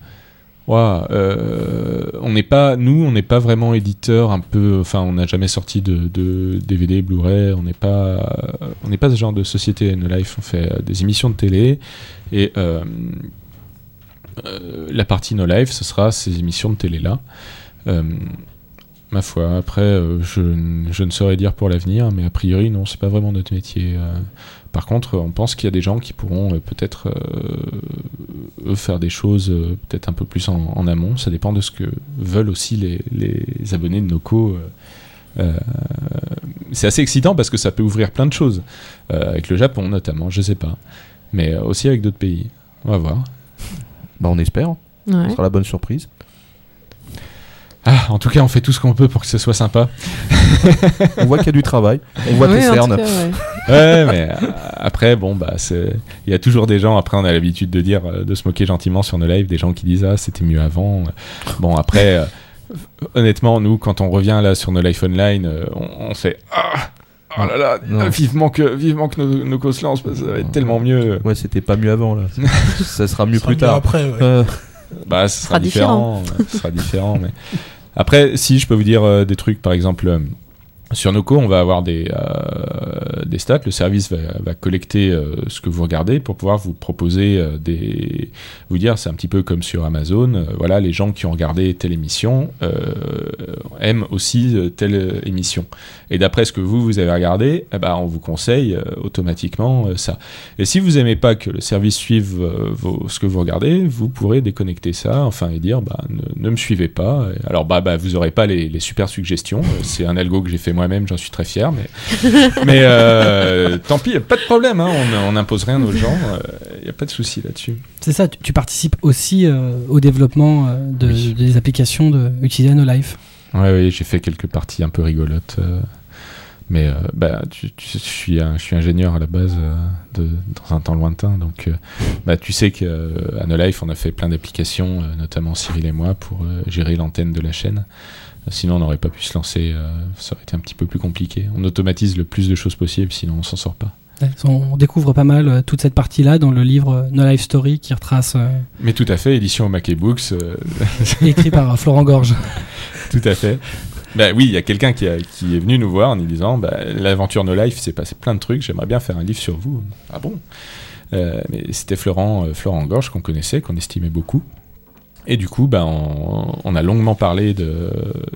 ouah, euh, on n'est pas. Nous, on n'est pas vraiment éditeur. Un peu. Enfin, on n'a jamais sorti de, DVD, Blu-ray. On n'est pas. On n'est pas ce genre de société. No Life, on fait euh, des émissions de télé et euh, la partie No Life, ce sera ces émissions de télé là. Ma foi. Après, je, je ne saurais dire pour l'avenir, mais a priori, non, c'est pas vraiment notre métier. Euh. Par contre, on pense qu'il y a des gens qui pourront euh, peut-être euh, eux faire des choses euh, peut-être un peu plus en, en amont. Ça dépend de ce que veulent aussi les, les abonnés de Noco. euh. Euh, c'est assez excitant parce que ça peut ouvrir plein de choses. Euh, avec le Japon notamment, je sais pas. Mais euh, aussi avec d'autres pays. On va voir. Bah on espère, ce Ouais. sera la bonne surprise. Ah, en tout cas, on fait tout ce qu'on peut pour que ce soit sympa. (laughs) On voit qu'il y a du travail, on voit Oui, tes cernes. cas, ouais. (laughs) Ouais, mais euh, après, bon, bah, c'est- il y a toujours des gens. Après, on a l'habitude de dire, euh, de se moquer gentiment sur nos lives, des gens qui disent ah, c'était mieux avant. Bon, après, euh, honnêtement, nous, quand on revient là sur nos lives online, euh, on, on fait ah, oh là là, Non. vivement que, vivement que nos, nos causes lancent, parce que ça va être tellement mieux. Ouais, c'était pas mieux avant là. (laughs) ça sera mieux sera plus tard. Après, ouais. Euh, Bah, ce sera sera différent. euh, ce sera différent, mais Après, si je peux vous dire euh, des trucs, par exemple. Sur Noco, on va avoir des, euh, des stats. Le service va, collecter euh, ce que vous regardez pour pouvoir vous proposer euh, des. Vous dire, c'est un petit peu comme sur Amazon. voilà, les gens qui ont regardé telle émission aiment aussi telle émission. Et d'après ce que vous, vous avez regardé, eh ben, on vous conseille automatiquement ça. Et si vous aimez pas que le service suive ce que vous regardez, vous pourrez déconnecter ça, enfin, et dire, bah, ne, me suivez pas. Alors, bah, bah, vous aurez pas les, les super suggestions. C'est un algo que j'ai fait moi-même, j'en suis très fier, mais, (laughs) mais euh, tant pis, pas de problème, hein, on, n'impose rien aux gens, il n'y a pas de souci là-dessus. C'est ça, tu, tu participes aussi euh, au développement euh, de, Oui. des applications de, utilisées à No Life. Ouais, oui, j'ai fait quelques parties un peu rigolotes. euh, mais euh, bah, tu, tu sais, je, suis un- je suis ingénieur à la base euh, de, dans un temps lointain. Donc, euh, bah, tu sais qu'à No Life, on a fait plein d'applications, euh, notamment Cyril et moi, pour euh, gérer l'antenne de la chaîne. Sinon, on n'aurait pas pu se lancer. euh, ça aurait été un petit peu plus compliqué. On automatise le plus de choses possible, sinon on s'en sort pas. On découvre pas mal euh, toute cette partie-là dans le livre euh, No Life Story qui retrace, Mais tout à fait, édition au Mac (laughs) et Books, écrit par Florent Gorge. (laughs) Tout à fait. Bah oui, il y a quelqu'un qui, est venu nous voir en nous disant bah, l'aventure No Life, c'est passé plein de trucs, j'aimerais bien faire un livre sur vous. Ah bon? Euh, Mais c'était Florent, euh, Florent Gorge qu'on connaissait, qu'on estimait beaucoup. Et du coup, bah, on, on a longuement parlé de,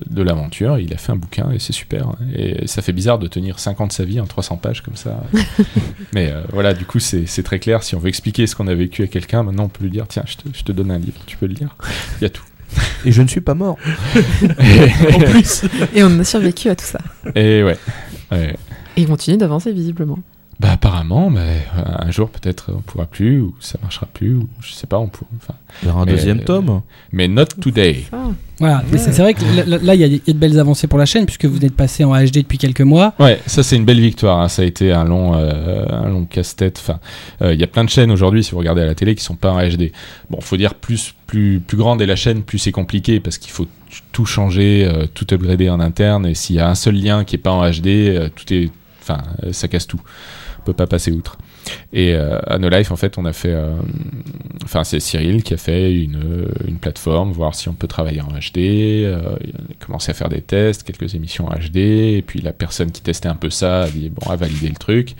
de l'aventure. Il a fait un bouquin et c'est super. Et ça fait bizarre de tenir 50 de sa vie en 300 pages comme ça. (laughs) Mais euh, voilà, du coup, c'est c'est très clair. Si on veut expliquer ce qu'on a vécu à quelqu'un, maintenant on peut lui dire tiens, je te, je te donne un livre, tu peux le lire. Il y a tout. (laughs) Et je ne suis pas mort. (laughs) En plus, Et on a survécu à tout ça. Et ouais. ouais. Et il continue d'avancer visiblement. Bah apparemment, mais euh, un jour peut-être on pourra plus ou ça marchera plus ou je sais pas, on pourra. Enfin, Il y aura un Mais, deuxième euh, tome. mais not today. Ah. Voilà, mais c'est vrai que là- il y, a il y a de belles avancées pour la chaîne puisque vous êtes passé en HD depuis quelques mois. Ouais, ça c'est une belle victoire. hein. Ça a été un long, euh, un long casse-tête. Enfin, euh, il y a plein de chaînes aujourd'hui, si vous regardez à la télé, qui sont pas en HD. Bon, faut dire plus, plus, plus grande est la chaîne, plus c'est compliqué parce qu'il faut tout changer, euh, tout upgrader en interne. Et s'il y a un seul lien qui est pas en HD, euh, tout est, enfin, euh, ça casse tout. On peut pas passer outre. Et euh, à No Life, en fait, on a fait, euh, enfin, c'est Cyril qui a fait une, euh, une plateforme, voir si on peut travailler en HD. il a commencé à faire des tests, quelques émissions en HD. Et puis la personne qui testait un peu ça a dit bon, a validé le truc.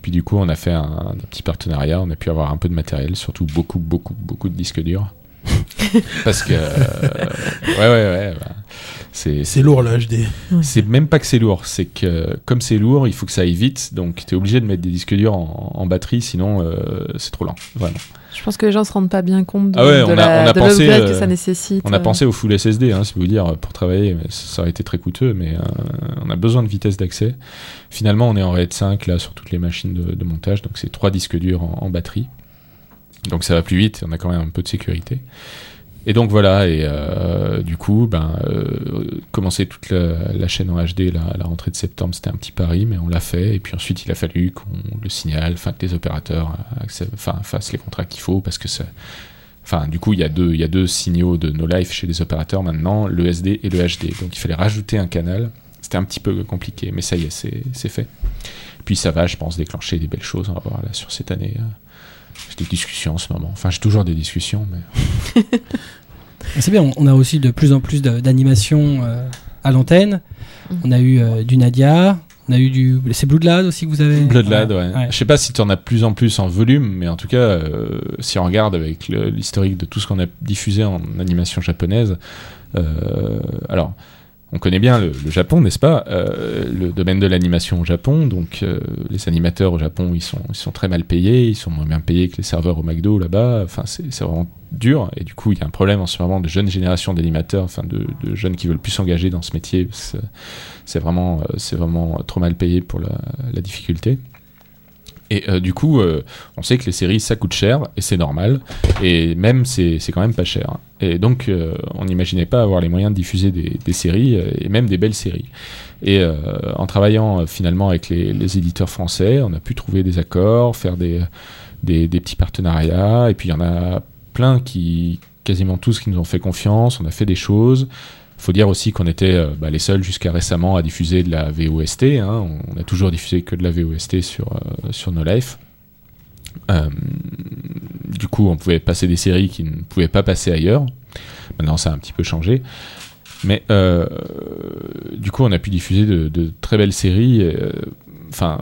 Puis du coup, on a fait un, un petit partenariat. On a pu avoir un peu de matériel, surtout beaucoup, beaucoup, beaucoup de disques durs. (laughs) Parce que euh, ouais, ouais, ouais. bah, c'est c'est lourd la HD. c'est même pas que c'est lourd, c'est que comme c'est lourd, il faut que ça aille vite, donc tu es obligé de mettre des disques durs en, en batterie, sinon euh, c'est trop lent, vraiment. Je pense que les gens se rendent pas bien compte de, Ah ouais, de on a- la- on a de pensé, l'upgrade euh, que ça nécessite. On a euh. pensé au full SSD, hein, si vous dire, pour travailler, mais ça aurait été très coûteux, mais euh, on a besoin de vitesse d'accès. Finalement, on est en RAID 5 là sur toutes les machines de, de montage, donc c'est trois disques durs en, en batterie. Donc ça va plus vite, on a quand même un peu de sécurité. Et donc voilà, et euh, du coup, ben, euh, commencer toute la, chaîne en HD à la rentrée de septembre, c'était un petit pari, mais on l'a fait. Et puis ensuite, il a fallu qu'on le signale, que les opérateurs enfin, fassent les contrats qu'il faut, parce que ça, Enfin, du coup, il y, a deux, il y a deux signaux de No Life chez les opérateurs maintenant, le SD et le HD. Donc il fallait rajouter un canal. C'était un petit peu compliqué, mais ça y est, c'est fait. Puis ça va, je pense, déclencher des belles choses. On va voir là sur cette année. euh, J'ai des discussions en ce moment. Enfin, j'ai toujours des discussions, mais (laughs) C'est bien, on- a aussi de plus en plus d'animations euh, à l'antenne. Mhm. On a eu euh, du Nadia, on a eu du. C'est Bloodlad aussi que vous avez Bloodlad, ouais. ouais. Je sais pas si tu en as de plus en plus en volume, mais en tout cas, euh, si on regarde avec l'historique de tout ce qu'on a diffusé en animation japonaise, euh, alors. On connaît bien le, Japon, n'est-ce pas Euh, Le domaine de l'animation au Japon, donc euh, les animateurs au Japon, ils sont, ils sont très mal payés, ils sont moins bien payés que les serveurs au McDo là-bas. Enfin, c'est vraiment dur. Et du coup, il y a un problème en ce moment de jeunes générations d'animateurs, enfin de, jeunes qui veulent plus s'engager dans ce métier. C'est vraiment, euh, vraiment trop mal payé pour la difficulté. Et euh, du coup, euh, on sait que les séries, ça coûte cher, et c'est normal. Et même, c'est quand même pas cher. Et donc, euh, on n'imaginait pas avoir les moyens de diffuser des, séries, et même des belles séries. Et en travaillant finalement avec les, les éditeurs français, on a pu trouver des accords, faire des, des, des petits partenariats. Et puis, il y en a plein qui, quasiment tous, qui nous ont fait confiance. On a fait des choses. Faut dire aussi qu'on était euh, bah, les seuls jusqu'à récemment à diffuser de la VOST. hein. On a toujours diffusé que de la VOST sur, euh, sur No Life. Euh, du coup, on pouvait passer des séries qui ne pouvaient pas passer ailleurs. Maintenant, ça a un petit peu changé. Mais du coup, on a pu diffuser de, très belles séries. Enfin,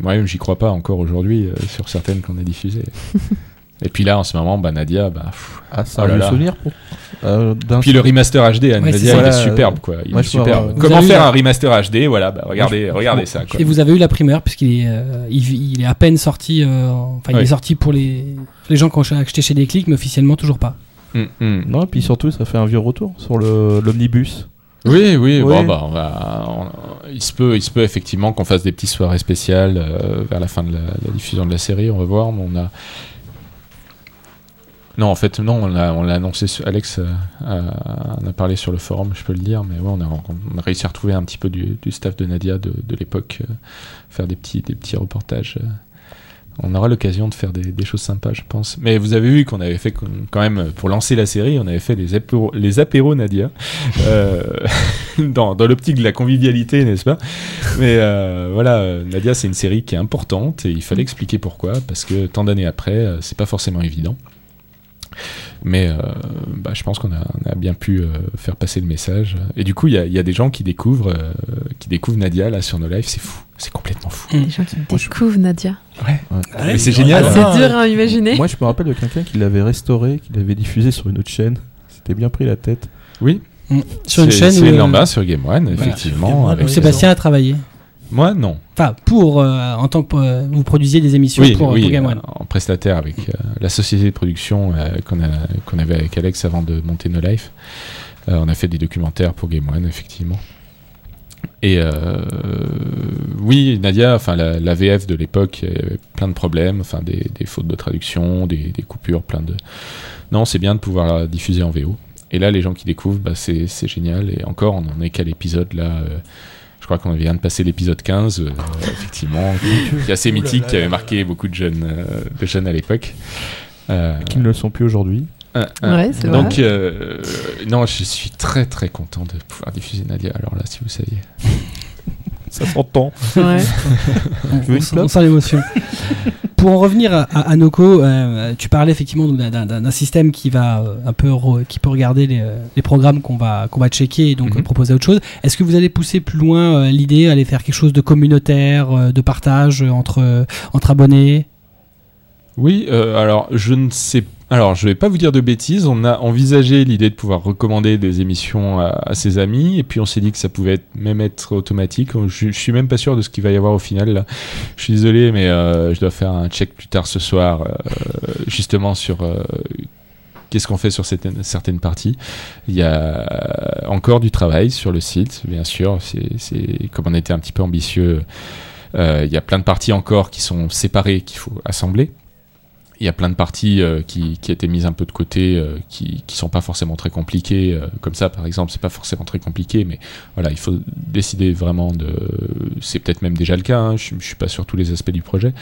moi-même, j'y crois pas encore aujourd'hui sur certaines qu'on a diffusées. (laughs) Et puis là, en ce moment, bah, Nadia, bah, pff. Ah, ça Oh a là le là. souvenir pour. euh, puis le remaster HD à Ouais, c'est Nadia, ça. il est superbe, quoi. Il est superbe. Comment faire la- un remaster HD Voilà, bah, regardez, regardez ça. Quoi. Et vous avez eu la primeur puisqu'il est, euh, il, il est à peine sorti. euh, enfin, il est sorti pour les, les gens qui ont acheté chez Déclic, mais officiellement toujours pas. Mm, mm. Non, et puis surtout, ça fait un vieux retour sur le- l'omnibus. Oui, oui, Oui. Bon, bah, on va, on- il, se peut, il se peut effectivement qu'on fasse des petites soirées spéciales euh, vers la fin de la, la diffusion de la série, on va voir. Mais on a. Non, en fait, non, on l'a, on annoncé. Alex euh, a, en a parlé sur le forum, je peux le dire, mais ouais, on a, on a réussi à retrouver un petit peu du, staff de Nadia de, l'époque, euh, faire des petits, des petits reportages. euh. On aura l'occasion de faire des, choses sympas, je pense. Mais vous avez vu qu'on avait fait quand même, pour lancer la série, on avait fait les apéros, les apéros Nadia. Euh, (laughs) dans, l'optique de la convivialité, n'est-ce pas? Mais euh, voilà, euh, Nadia, c'est une série qui est importante et il fallait expliquer pourquoi, parce que tant d'années après, euh, c'est pas forcément évident. Mais euh, bah, je pense qu'on a, on a bien pu euh, faire passer le message. Et du coup, il y a, il y a des gens qui découvrent, euh, qui découvrent Nadia là sur nos lives. C'est fou, c'est complètement fou. Les gens qui découvrent Nadia. Ouais. Mais c'est génial. Ah, c'est ouais. dur à imaginer. Moi, je me rappelle de quelqu'un qui l'avait restauré, qui l'avait diffusé sur une autre chaîne. C'était bien pris la tête. Oui, Sur une C'est- chaîne C'est euh, lambda sur Game One, effectivement. Game One, avec-. Sébastien a travaillé. Moi, non. Enfin, pour euh, en tant que euh, vous produisiez des émissions Oui, pour, oui, pour Game One. en prestataire avec euh, la société de production euh, qu'on avait avec Alex avant de monter No Life. Euh, on a fait des documentaires pour Game One, effectivement. Et euh, oui, Nadia, enfin la, la VF de l'époque, plein de problèmes, enfin des, des fautes de traduction, des, des coupures, plein de. Non, c'est bien de pouvoir la diffuser en VO. Et là, les gens qui découvrent, bah, c'est c'est génial. Et encore, on en est qu'à l'épisode là. Euh, je crois qu'on vient de passer l'épisode 15, euh, effectivement, (laughs) qui, qui est assez mythique, là qui avait marqué beaucoup de jeunes, euh, de jeunes à l'époque. Euh, Qui ne le sont plus aujourd'hui. euh, euh, Ouais, c'est donc, vrai. euh, non, je suis très très content de pouvoir diffuser Nadia. Alors là, si vous saviez. (laughs) Ça s'entend. Ouais. On, on sent l'émotion. (laughs) Pour en revenir à, à, à Noco, euh, tu parlais effectivement d'un- système qui va euh, un peu re- qui peut regarder les, euh, les programmes qu'on va qu'on va checker et donc Mhm. proposer autre chose. Est-ce que vous allez pousser plus loin l'idée, aller faire quelque chose de communautaire, de partage entre entre abonnés? Oui, alors je ne sais Alors, je vais pas vous dire de bêtises. On a envisagé l'idée de pouvoir recommander des émissions à, ses amis, et puis on s'est dit que ça pouvait être- même être automatique. Je, suis même pas sûr de ce qu'il va y avoir au final. Je suis désolé, mais euh, je dois faire un check plus tard ce soir, euh, justement sur euh, qu'est-ce qu'on fait sur certaines, parties. Il y a encore du travail sur le site, bien sûr. C'est, comme on était un petit peu ambitieux. il y a plein de parties encore qui sont séparées qu'il faut assembler. Il y a plein de parties euh, qui, qui étaient mises un peu de côté, euh, qui, qui sont pas forcément très compliquées. euh, comme ça, par exemple, c'est pas forcément très compliqué, mais voilà, il faut décider vraiment de. C'est peut-être même déjà le cas. hein, je, je suis pas sur tous les aspects du projet.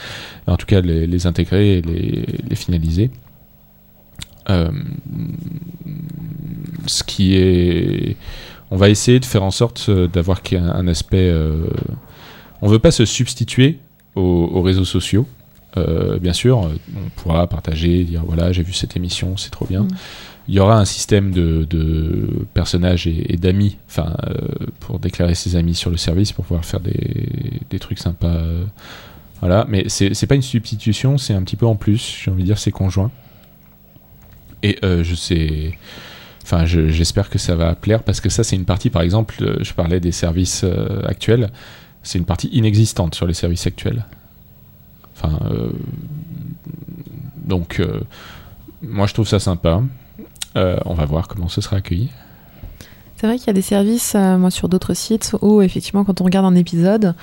En tout cas, les, intégrer et les, finaliser. Ce qui est, on va essayer de faire en sorte d'avoir un aspect. on veut pas se substituer aux réseaux sociaux. Euh, bien sûr, on pourra partager, dire voilà, j'ai vu cette émission, c'est trop bien. Mm. Il y aura un système de, de personnages et, et d'amis, enfin, euh, pour déclarer ses amis sur le service, pour pouvoir faire des, des trucs sympas. euh, voilà, mais c'est pas une substitution, c'est un petit peu en plus. J'ai envie de dire, c'est conjoint. Et euh, je sais. Enfin, je- j'espère que ça va plaire parce que ça, c'est une partie, par exemple, je parlais des services actuels, c'est une partie inexistante sur les services actuels. Enfin, euh, donc, euh, moi, je trouve ça sympa. Euh, on va voir comment ce sera accueilli. C'est vrai qu'il y a des services, euh, moi, sur d'autres sites où, effectivement, quand on regarde un épisode,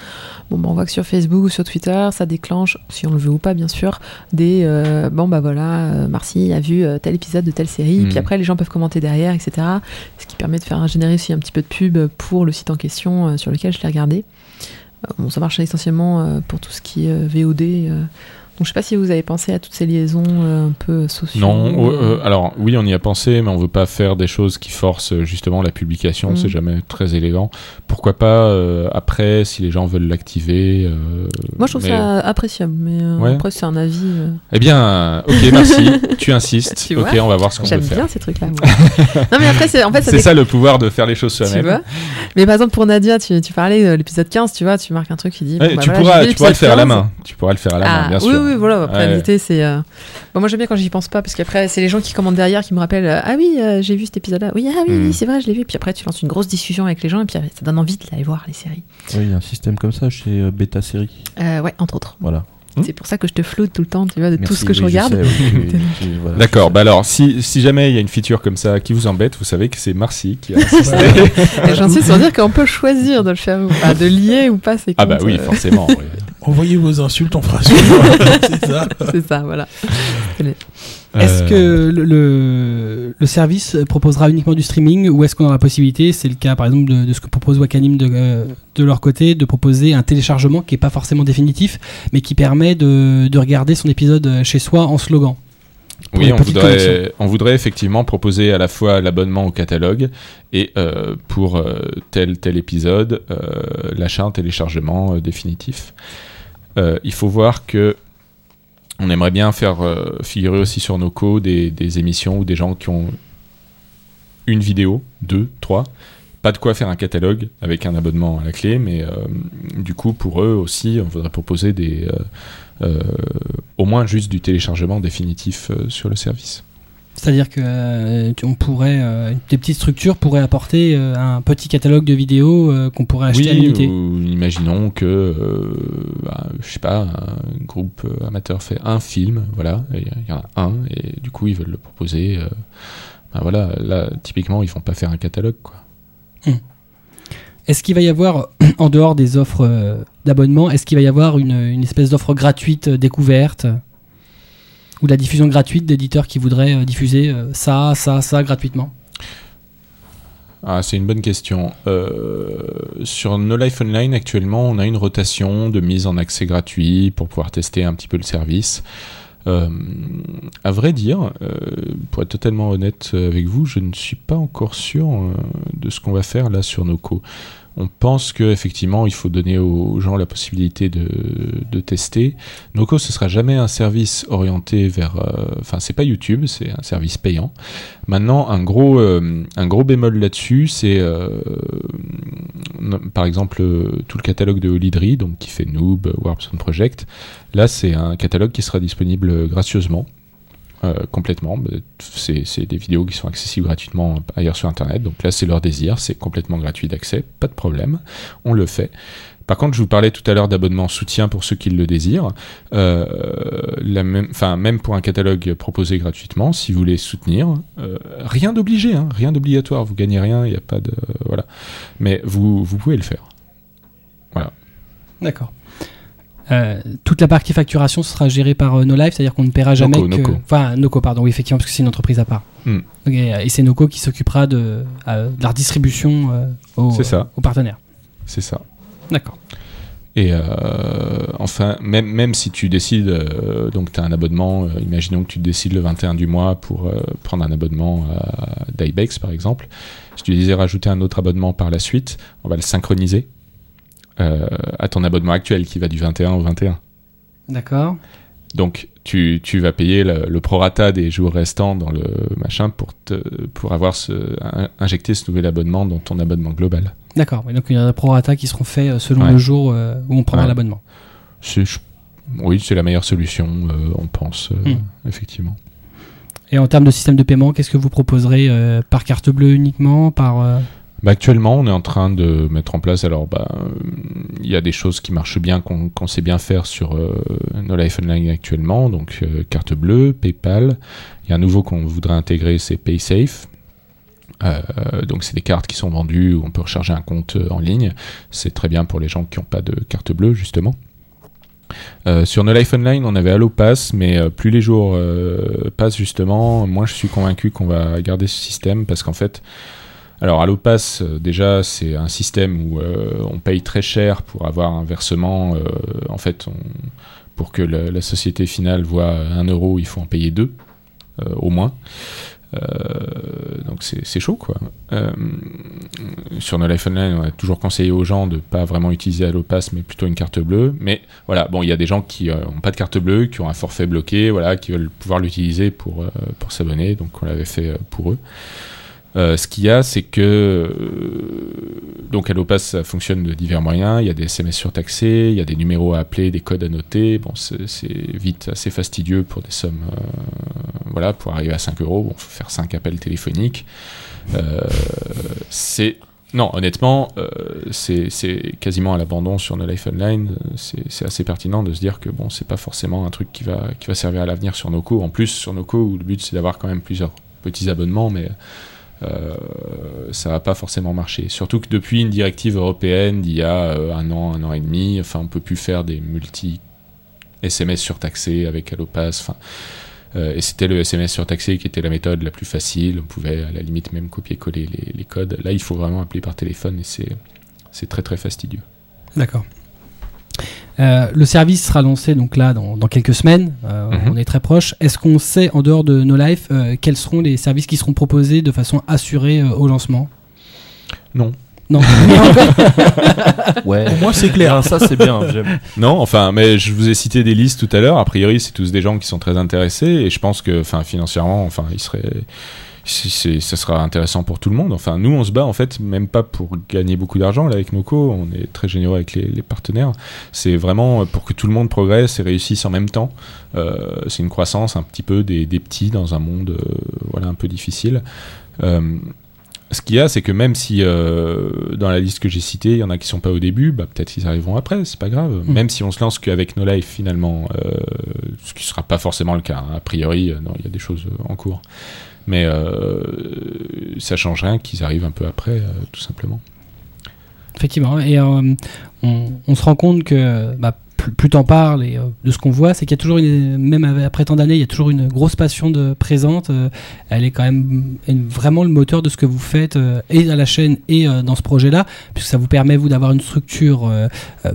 bon, bah, on voit que sur Facebook ou sur Twitter, ça déclenche, si on le veut ou pas, bien sûr, des euh, bon, bah voilà, euh, Marcy a vu tel épisode de telle série, Mhm. puis après, les gens peuvent commenter derrière, etc. Ce qui permet de faire générer aussi un petit peu de pub pour le site en question sur lequel je l'ai regardé. Euh, ça marche essentiellement euh, pour tout ce qui est euh, VOD. Euh, Donc je sais pas si vous avez pensé à toutes ces liaisons euh, un peu sociales. Non, euh, alors oui, on y a pensé, mais on veut pas faire des choses qui forcent euh, justement la publication. Mm. C'est jamais très élégant. Pourquoi pas euh, après, si les gens veulent l'activer. euh, Moi je trouve mais- ça appréciable, mais euh, Ouais. après c'est un avis. euh, Eh bien, ok, merci. (laughs) tu insistes. Tu ok, on va voir ce qu'on peut J'aime faire. bien ces trucs-là. (laughs) non mais après c'est en fait ça ça le pouvoir de faire les choses soi-même. Mais par exemple pour Nadia, tu, tu parlais de l'épisode 15, tu vois, tu marques un truc qui dit. Ouais, bon, bah tu, voilà, pourras, tu pourras le faire à la 15. main. Tu pourras le faire à la main, Ah, bien oui, sûr. oui, voilà. Après, l'idée, c'est. euh, bon, moi, j'aime bien quand j'y pense pas, parce qu'après, c'est les gens qui commandent derrière qui me rappellent euh, Ah oui, euh, j'ai vu cet épisode-là. Oui, ah oui, Mm. oui, c'est vrai, je l'ai vu. Puis après, tu lances une grosse discussion avec les gens, et puis euh, ça donne envie d'aller voir les séries. Oui, il y a un système comme ça chez euh, Beta Série. Euh, ouais, entre autres. Voilà. Hmm. C'est pour ça que je te floute tout le temps, tu vois, de tout ce que je regarde. sais, oui, tu- (laughs) tu- voilà, D'accord, bah alors, si, si jamais il y a une feature comme ça qui vous embête, vous savez que c'est Marcy qui a insisté. (laughs) Et J'insiste sur dire qu'on peut choisir de le faire, ou pas, de lier ou pas ces comptes. ah bah oui, euh, forcément. oui. (laughs) Envoyez vos insultes, on fera c'est ça. c'est ça, voilà. Est-ce Euh, que le, service proposera uniquement du streaming ou est-ce qu'on aura la possibilité, c'est le cas par exemple de, de ce que propose Wakanim de, euh, de leur côté, de proposer un téléchargement qui n'est pas forcément définitif, mais qui permet de, de regarder son épisode chez soi en slogan Oui, on voudrait, collections. on voudrait effectivement proposer à la fois l'abonnement au catalogue et euh, pour euh, tel tel épisode euh, l'achat en téléchargement définitif. Il faut voir que on aimerait bien faire euh, figurer aussi sur nos codes des, émissions ou des gens qui ont une vidéo, deux, trois. Pas de quoi faire un catalogue avec un abonnement à la clé, mais euh, du coup pour eux aussi, on voudrait proposer des euh, au moins juste du téléchargement définitif sur le service. C'est-à-dire que euh, on pourrait, euh, des petites structures pourraient apporter euh, un petit catalogue de vidéos qu'on pourrait acheter à l'unité. imaginons que, bah, je sais pas, un groupe amateur fait un film, voilà, il y en a un, et du coup ils veulent le proposer. bah voilà, là typiquement ils vont pas faire un catalogue, quoi. Est-ce qu'il va y avoir, (coughs) en dehors des offres d'abonnement, est-ce qu'il va y avoir une, une espèce d'offre gratuite découverte? Ou la diffusion gratuite d'éditeurs qui voudraient euh, diffuser euh, ça, ça, ça gratuitement? Ah, c'est une bonne question. Euh, sur No Life Online, actuellement, on a une rotation de mise en accès gratuit pour pouvoir tester un petit peu le service. Euh, à vrai dire, pour être totalement honnête avec vous, je ne suis pas encore sûr de ce qu'on va faire là sur Noco. On pense qu'effectivement, il faut donner aux gens la possibilité de, tester. Noco, ce sera jamais un service orienté vers. euh, Enfin, c'est pas YouTube, c'est un service payant. Maintenant, un gros, euh, bémol là-dessus, c'est euh, par exemple euh, tout le catalogue de Holidry, donc qui fait Noob, Warp Zone Project. Là, c'est un catalogue qui sera disponible gracieusement. Euh, complètement, c'est des vidéos qui sont accessibles gratuitement ailleurs sur internet. Donc là, c'est leur désir, c'est complètement gratuit d'accès, pas de problème, on le fait. Par contre, je vous parlais tout à l'heure d'abonnement soutien pour ceux qui le désirent. Euh, la même, enfin, même pour un catalogue proposé gratuitement, si vous voulez soutenir, euh, rien d'obligé, hein, rien d'obligatoire. Vous gagnez rien, il n'y a pas de voilà. Mais vous, vous pouvez le faire. D'accord. Euh, toute la partie facturation sera gérée par euh, NoLife, c'est-à-dire qu'on ne paiera jamais Noco, que... Noco. Enfin, Noco, pardon, oui, effectivement, parce que c'est une entreprise à part. Hmm. Ok, et c'est Noco qui s'occupera de, euh, de la redistribution euh, aux, C'est ça. aux partenaires. C'est ça. D'accord. Et euh, enfin, même, même si tu décides, euh, donc tu as un abonnement, euh, imaginons que tu décides le 21 du mois pour euh, prendre un abonnement à Dybex par exemple, si tu désires rajouter un autre abonnement par la suite, on va le synchroniser euh, à ton abonnement actuel qui va du 21 au 21. D'accord. Donc tu, tu vas payer le, le prorata des jours restants dans le machin pour, te, pour avoir ce, in- injecté ce nouvel abonnement dans ton abonnement global. D'accord. Donc il y a des prorata qui seront faits euh, selon Ouais. le jour euh, où on prendra Ouais. l'abonnement. Oui, c'est la meilleure solution, euh, on pense, euh, Hmm. effectivement. Et en termes de système de paiement, qu'est-ce que vous proposerez euh, Par carte bleue uniquement Par Bah, actuellement, on est en train de mettre en place. Alors, bah, il y a des choses qui marchent bien, qu'on sait bien faire sur euh, No Life Online actuellement. Donc, euh, carte bleue, PayPal. Il y a un nouveau qu'on voudrait intégrer, c'est PaySafe. Euh, donc, c'est des cartes qui sont vendues où on peut recharger un compte euh, en ligne. C'est très bien pour les gens qui n'ont pas de carte bleue, justement. Sur No Life Online, on avait AlloPass, mais plus les jours passent justement, moins je suis convaincu qu'on va garder ce système parce qu'en fait, alors AlloPass, euh, déjà, c'est un système où euh, on paye très cher pour avoir un versement. euh, en fait, pour que la, société finale voit 1 euro, il faut en payer 2 au moins. Donc c'est chaud quoi. Sur nos Life Online, on a toujours conseillé aux gens de pas vraiment utiliser Allopass, mais plutôt une carte bleue. Mais voilà, bon, il y a des gens qui ont pas de carte bleue, qui ont un forfait bloqué, voilà, qui veulent pouvoir l'utiliser pour s'abonner. Donc on l'avait fait pour eux. Euh, ce qu'il y a, c'est que euh, donc Allopass ça fonctionne de divers moyens. Il y a des SMS surtaxés, il y a des numéros à appeler, des codes à noter. Bon, c'est vite assez fastidieux pour des sommes. euh, voilà, pour arriver à 5 euros, bon, faut faire 5 appels téléphoniques. C'est non, honnêtement, c'est quasiment à l'abandon sur No Life Online. C'est assez pertinent de se dire que bon, c'est pas forcément un truc qui va qui va servir à l'avenir sur Noco. En plus, sur Noco, où le but c'est d'avoir quand même plusieurs petits abonnements, mais ça va pas forcément marcher. Surtout que depuis une directive européenne d'il y a euh, un an, un an et demi, enfin, on peut plus faire des multi SMS surtaxés avec Allopass. Enfin, euh, et c'était le SMS surtaxé qui était la méthode la plus facile. On pouvait à la limite même copier-coller les, les codes. Là, il faut vraiment appeler par téléphone et c'est très très fastidieux. D'accord. Euh, le service sera lancé donc là dans, dans quelques semaines. Euh, Mhm. On est très proche. Est-ce qu'on sait en dehors de No Life euh, quels seront les services qui seront proposés de façon assurée euh, au lancement? Non. Non. (laughs) Ouais. Pour moi, c'est clair. Ça c'est bien. Non, enfin, mais je vous ai cité des listes tout à l'heure. A priori, c'est tous des gens qui sont très intéressés et je pense que, enfin, financièrement, enfin, il serait, c'est, ça sera intéressant pour tout le monde. Enfin, nous, on se bat en fait même pas pour gagner beaucoup d'argent là avec Noco. On est très généreux avec les, les partenaires. C'est vraiment pour que tout le monde progresse et réussisse en même temps. Euh, c'est une croissance un petit peu des, des petits dans un monde, euh, voilà, un peu difficile. Euh, ce qu'il y a, c'est que même si euh, dans la liste que j'ai citée, il y en a qui sont pas au début, bah, peut-être qu'ils arriveront après, c'est pas grave. Mm. Même si on se lance qu'avec No Life finalement, euh, ce qui sera pas forcément le cas. hein. A priori, euh, non, il y a des choses en cours. Mais euh, ça change rien qu'ils arrivent un peu après, euh, tout simplement. Effectivement. Et euh, on, se rend compte que bah, plus, plus t'en parles et euh, de ce qu'on voit, c'est qu'il y a toujours, une, même après tant d'années, il y a toujours une grosse passion de présente. euh, elle est quand même une- vraiment le moteur de ce que vous faites euh, et à la chaîne et dans ce projet-là, puisque ça vous permet vous d'avoir une structure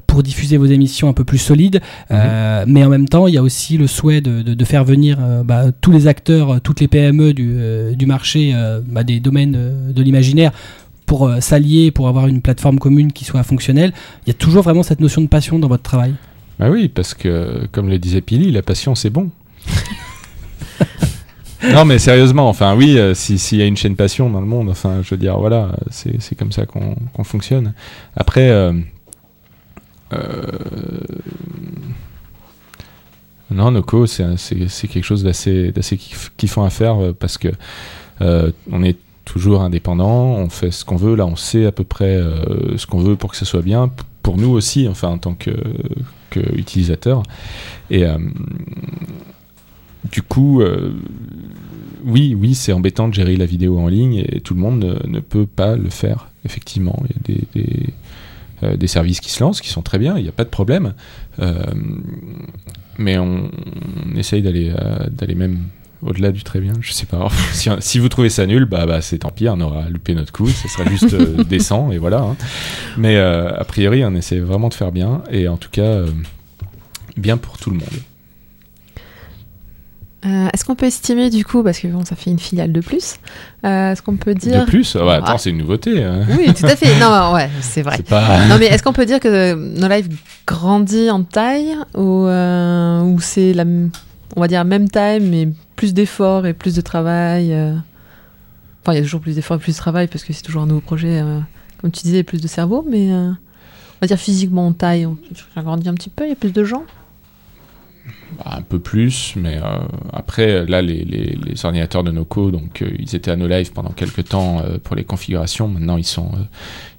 pour diffuser vos émissions un peu plus solide. Euh, mais en même temps, il y a aussi le souhait de, de- de faire venir bah, tous les acteurs, toutes les PME du, du marché, bah, des domaines de l'imaginaire pour s'allier, pour avoir une plateforme commune qui soit fonctionnelle. Il y a toujours vraiment cette notion de passion dans votre travail. Bah oui, parce que, comme le disait Pili, la passion, c'est bon. (laughs) non, mais sérieusement, enfin, oui, euh, si- s'il y a une chaîne passion dans le monde, enfin, je veux dire, voilà, c'est comme ça qu'on fonctionne. Après, euh, euh, non, Noco, c'est quelque chose d'assez d'assez kiff- kiffant à faire parce que euh, on est toujours indépendant, on fait ce qu'on veut, là, on sait à peu près euh, ce qu'on veut pour que ça soit bien, pour nous aussi, enfin, en tant que, que utilisateur. Et euh, du coup, euh, oui, oui, c'est embêtant de gérer la vidéo en ligne et tout le monde ne, ne peut pas le faire, effectivement. Il y a des, euh, services qui se lancent, qui sont très bien, il n'y a pas de problème. Euh, mais on, on essaye d'aller euh, d'aller même au-delà du très bien, je sais pas. (laughs) si, si vous trouvez ça nul, bah, bah c'est tant pis, on aura loupé notre coup, ce sera juste euh, (laughs) décent et voilà. hein. Mais euh, a priori, on essaie vraiment de faire bien et en tout cas, euh, bien pour tout le monde. Euh, Est-ce qu'on peut estimer du coup, parce que bon, ça fait une filiale de plus, est-ce qu'on peut dire... De plus, ah bah, attends, Ouais. c'est une nouveauté. hein. Oui, tout à fait. Non, ouais, c'est vrai. (laughs) Pas. Non, mais est-ce qu'on peut dire que No Life grandit en taille ou, ou c'est la, on va dire même taille, mais plus d'efforts et plus de travail euh Enfin, il y a toujours plus d'efforts et plus de travail parce que c'est toujours un nouveau projet, euh, comme tu disais, plus de cerveau, mais euh, on va dire physiquement en taille, on ça grandit un petit peu, il y a plus de gens? Bah, un peu plus, mais après, là, les, les, les ordinateurs de Noco, donc ils étaient à No Life pendant quelques temps pour les configurations. Maintenant, ils sont,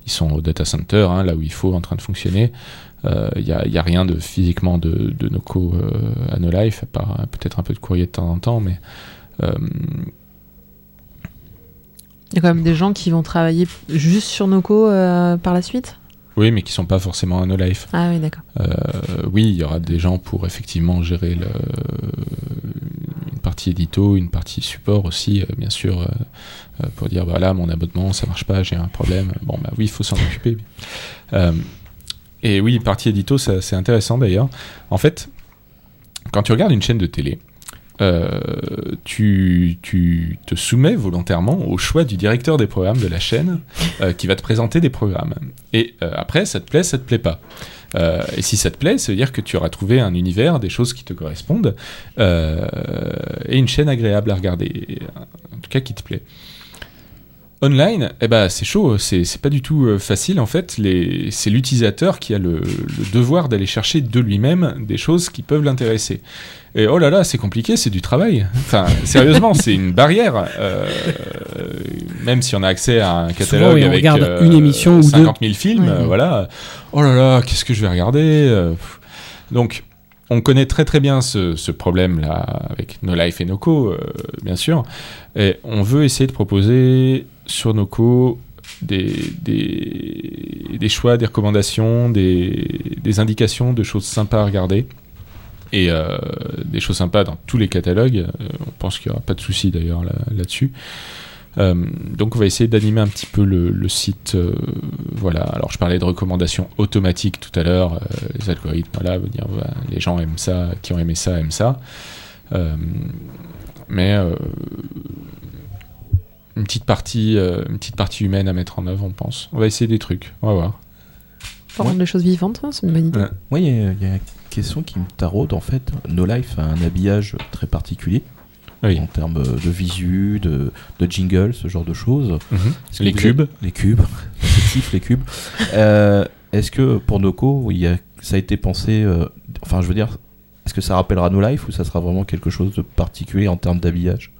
ils sont au data center, hein, là où il faut, en train de fonctionner. Il n'y a, rien de physiquement de, de Noco euh, à No Life, à part euh, peut-être un peu de courrier de temps en temps, mais euh, Il y a quand même des gens qui vont travailler juste sur Noco euh, par la suite? oui, mais qui sont pas forcément à No Life. Ah oui, d'accord. Euh, oui, il y aura des gens pour effectivement gérer le, une partie édito, une partie support aussi, euh, bien sûr, euh, euh, pour dire voilà, mon abonnement ça marche pas, j'ai un problème. Bon, bah oui, il faut s'en occuper. Et oui, partie édito, c'est intéressant d'ailleurs. En fait, quand tu regardes une chaîne de télé, euh, tu, te soumets volontairement au choix du directeur des programmes de la chaîne euh, qui va te présenter des programmes. Et euh, après, ça te plaît, ça te plaît pas. Et si ça te plaît, ça veut dire que tu auras trouvé un univers, des choses qui te correspondent, et une chaîne agréable à regarder, en tout cas qui te plaît. Online, eh ben, c'est chaud, c'est pas du tout euh, facile en fait. C'est l'utilisateur qui a le, le devoir d'aller chercher de lui-même des choses qui peuvent l'intéresser. Et oh là là, c'est compliqué, c'est du travail. Enfin, (laughs) sérieusement, c'est une barrière. euh, même si on a accès à un catalogue oui, on avec regarde euh, une émission ou 50 000 films, voilà. Oh là là, qu'est-ce que je vais regarder. Donc, on connaît très très bien ce, ce problème-là avec No Life et Noco, euh, bien sûr. Et on veut essayer de proposer sur Noco des, des, choix, des recommandations, des, indications de choses sympas à regarder. Et euh, des choses sympas dans tous les catalogues. Euh, on pense qu'il n'y aura pas de souci d'ailleurs là- là-dessus. Euh, donc on va essayer d'animer un petit peu le, site. voilà. Alors je parlais de recommandations automatiques tout à l'heure. les algorithmes, voilà, dire voilà, les gens aiment ça, qui ont aimé ça aiment ça. Mais une petite partie, euh, une petite partie humaine à mettre en œuvre, on pense. On va essayer des trucs. On va voir. Pour rendre les choses vivantes, hein, c'est une bonne idée. Ouais. Moi, il y, a il y a une question qui me taraude. En fait, No Life a un habillage très particulier Oui. en termes de visu, de, de jingle, ce genre de choses. Est-ce que Les cubes. Les cubes. (laughs) Effectif, les cubes. Euh, est-ce que pour Noco, il y a, ça a été pensé. euh, enfin, je veux dire, est-ce que ça rappellera No Life ou ça sera vraiment quelque chose de particulier en termes d'habillage?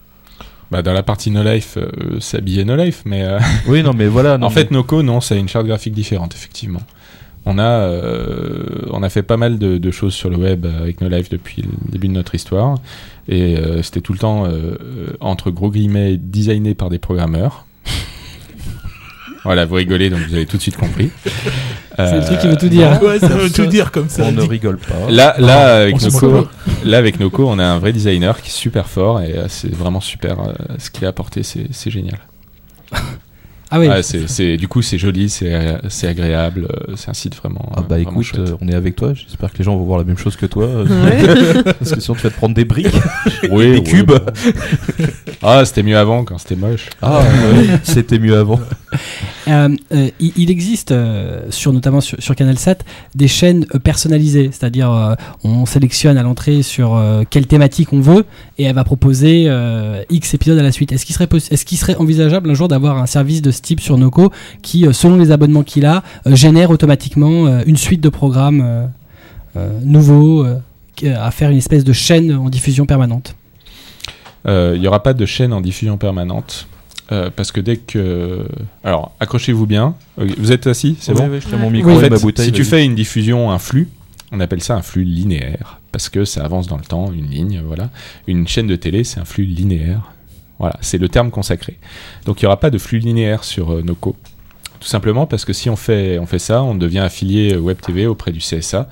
Bah, dans la partie No Life, euh, c'est habillé No Life, mais euh, (laughs) Oui, non, mais voilà. (laughs) non, en mais- fait, Noco, non, a une charte graphique différente, effectivement. On a, euh, on a fait pas mal de, de choses sur le web avec No Life depuis le début de notre histoire. Et euh, c'était tout le temps, euh, entre gros guillemets, designé par des programmeurs. Voilà, vous rigolez, donc vous avez tout de suite compris. C'est le Euh, truc qui veut tout dire. Ouais, ça veut tout dire comme ça. on ne rigole pas. Là, là, avec Noco, moque là, avec on a un vrai designer qui est super fort et euh, c'est vraiment super. euh, ce qu'il a apporté, c'est génial. Ah oui. Ouais, c'est, c'est- du coup, c'est joli, c'est, euh, c'est agréable, euh, c'est un site vraiment. Ah euh, bah vraiment écoute, chouette. euh, on est avec toi. J'espère que les gens vont voir la même chose que toi. euh, Ouais. (laughs) Parce que sinon tu vas te prendre des briques, (laughs) oui, des oui, cubes. Ah, c'était mieux avant quand c'était moche. Ah, ouais, c'était mieux avant. Euh, euh, il, existe, euh, sur, notamment sur, Canal 7, des chaînes personnalisées, c'est-à-dire on sélectionne à l'entrée sur quelle thématique on veut et elle va proposer X épisodes à la suite. Est-ce qu'il serait, envisageable un jour d'avoir un service de ce type sur Noco qui, selon les abonnements qu'il a, génère automatiquement une suite de programmes nouveaux à faire une espèce de chaîne en diffusion permanente? Il n'y aura pas de chaîne en diffusion permanente. Euh, parce que dès que. Alors, accrochez-vous bien. Vous êtes assis C'est bon je tiens mon Ouais. micro Oui, En et fait, ma bouteille. si tu fais une diffusion, un flux, on appelle ça un flux linéaire, parce que ça avance dans le temps, une ligne, voilà. Une chaîne de télé, c'est un flux linéaire. Voilà, c'est le terme consacré. Donc il n'y aura pas de flux linéaire sur euh, Noco. Tout simplement parce que si on fait, on fait ça, on devient affilié Web TV auprès du CSA.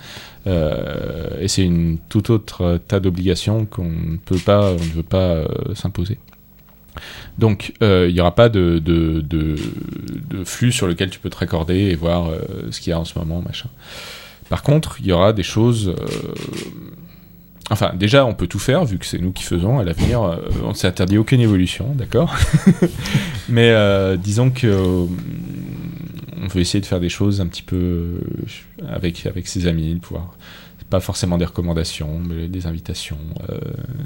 euh, et c'est une toute autre tas d'obligations qu'on ne peut pas, on ne veut pas s'imposer. Donc, euh, il n'y aura pas de, flux sur lequel tu peux te raccorder et voir euh, ce qu'il y a en ce moment, machin. Par contre, il y aura des choses. euh, Enfin, déjà, on peut tout faire, vu que c'est nous qui faisons. À l'avenir, on ne s'est interdit aucune évolution, d'accord? (laughs) Mais disons que. on veut essayer de faire des choses un petit peu avec, avec ses amis, de pouvoir. Pas forcément des recommandations, mais des invitations,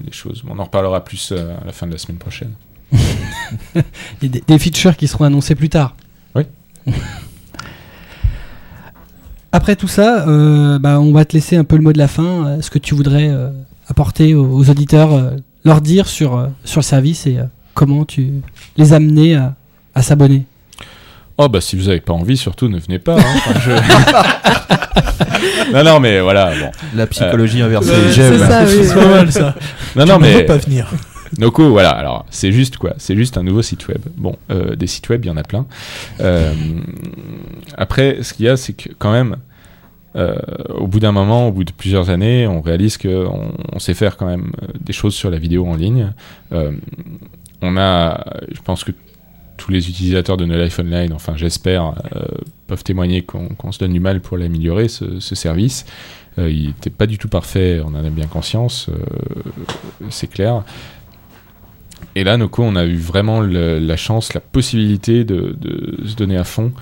des choses. On en reparlera plus à la fin de la semaine prochaine. (laughs) Des, des features qui seront annoncées plus tard. Oui. (laughs) Après tout ça, euh, bah, on va te laisser un peu le mot de la fin. Euh, Ce que tu voudrais euh, apporter aux, aux auditeurs, euh, leur dire sur, euh, sur le service et euh, comment tu les amener à, à s'abonner. Oh bah si vous avez pas envie, surtout ne venez pas. hein. Enfin, je- (laughs) non non mais voilà bon. La psychologie inversée, Ouais, j'aime. c'est ça, oui. C'est pas mal ça. Non Tu non ne veux mais pas venir. Noco voilà alors c'est juste quoi, c'est juste un nouveau site web. Bon euh, des sites web il y en a plein. Euh, après ce qu'il y a c'est que quand même euh, au bout d'un moment, au bout de plusieurs années, on réalise que on, sait faire quand même des choses sur la vidéo en ligne. On a, je pense que tous les utilisateurs de No Life Online, enfin j'espère, peuvent témoigner qu'on se donne du mal pour l'améliorer, ce, ce service. Il n'était pas du tout parfait, on en a bien conscience, c'est clair. Et là, Noco, on a eu vraiment la chance, la possibilité de, se donner à fond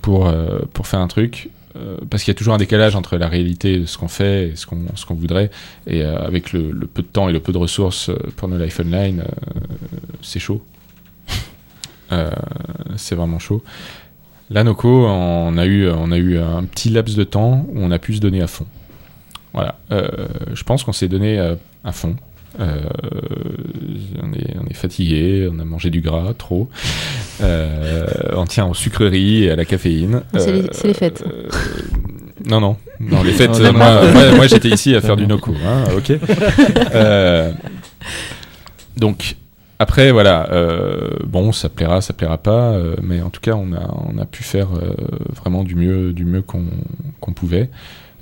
pour, euh, pour faire un truc. euh, parce qu'il y a toujours un décalage entre la réalité de ce qu'on fait et ce qu'on voudrait. Et euh, avec le, peu de temps et le peu de ressources pour No Life Online, c'est chaud. (laughs) C'est vraiment chaud. Là, Noco, on a, eu, on a eu un petit laps de temps où on a pu se donner à fond. Voilà. Je pense qu'on s'est donné à fond. Euh, on, est, on est fatigué, on a mangé du gras, trop. Euh, on tient aux sucreries et à la caféine. C'est les- Euh, c'est les fêtes. euh, non, non, non, les (laughs) fêtes, moi, marre. moi, moi, j'étais ici à faire du Noco, hein, ok. (laughs) Euh, donc, après, voilà, euh, bon, ça plaira, ça plaira pas, euh, mais en tout cas, on a, on a pu faire euh, vraiment du mieux, du mieux qu'on pouvait,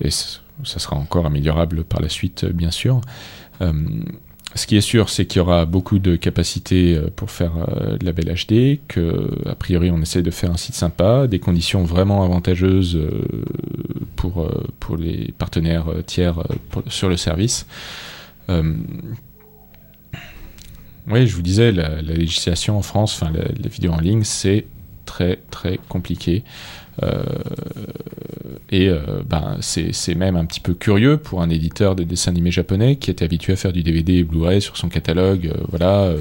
et ça sera encore améliorable par la suite, bien sûr. Ce qui est sûr, c'est qu'il y aura beaucoup de capacités euh, pour faire euh, de la belle HD, que a priori on essaie de faire un site sympa, des conditions vraiment avantageuses euh, pour, les partenaires tiers sur le service. Oui, je vous disais, la, la législation en France, enfin la vidéo en ligne, c'est très très compliqué. Euh, et euh, ben, c'est même un petit peu curieux pour un éditeur de dessins animés japonais qui était habitué à faire du DVD et Blu-ray sur son catalogue, euh, voilà,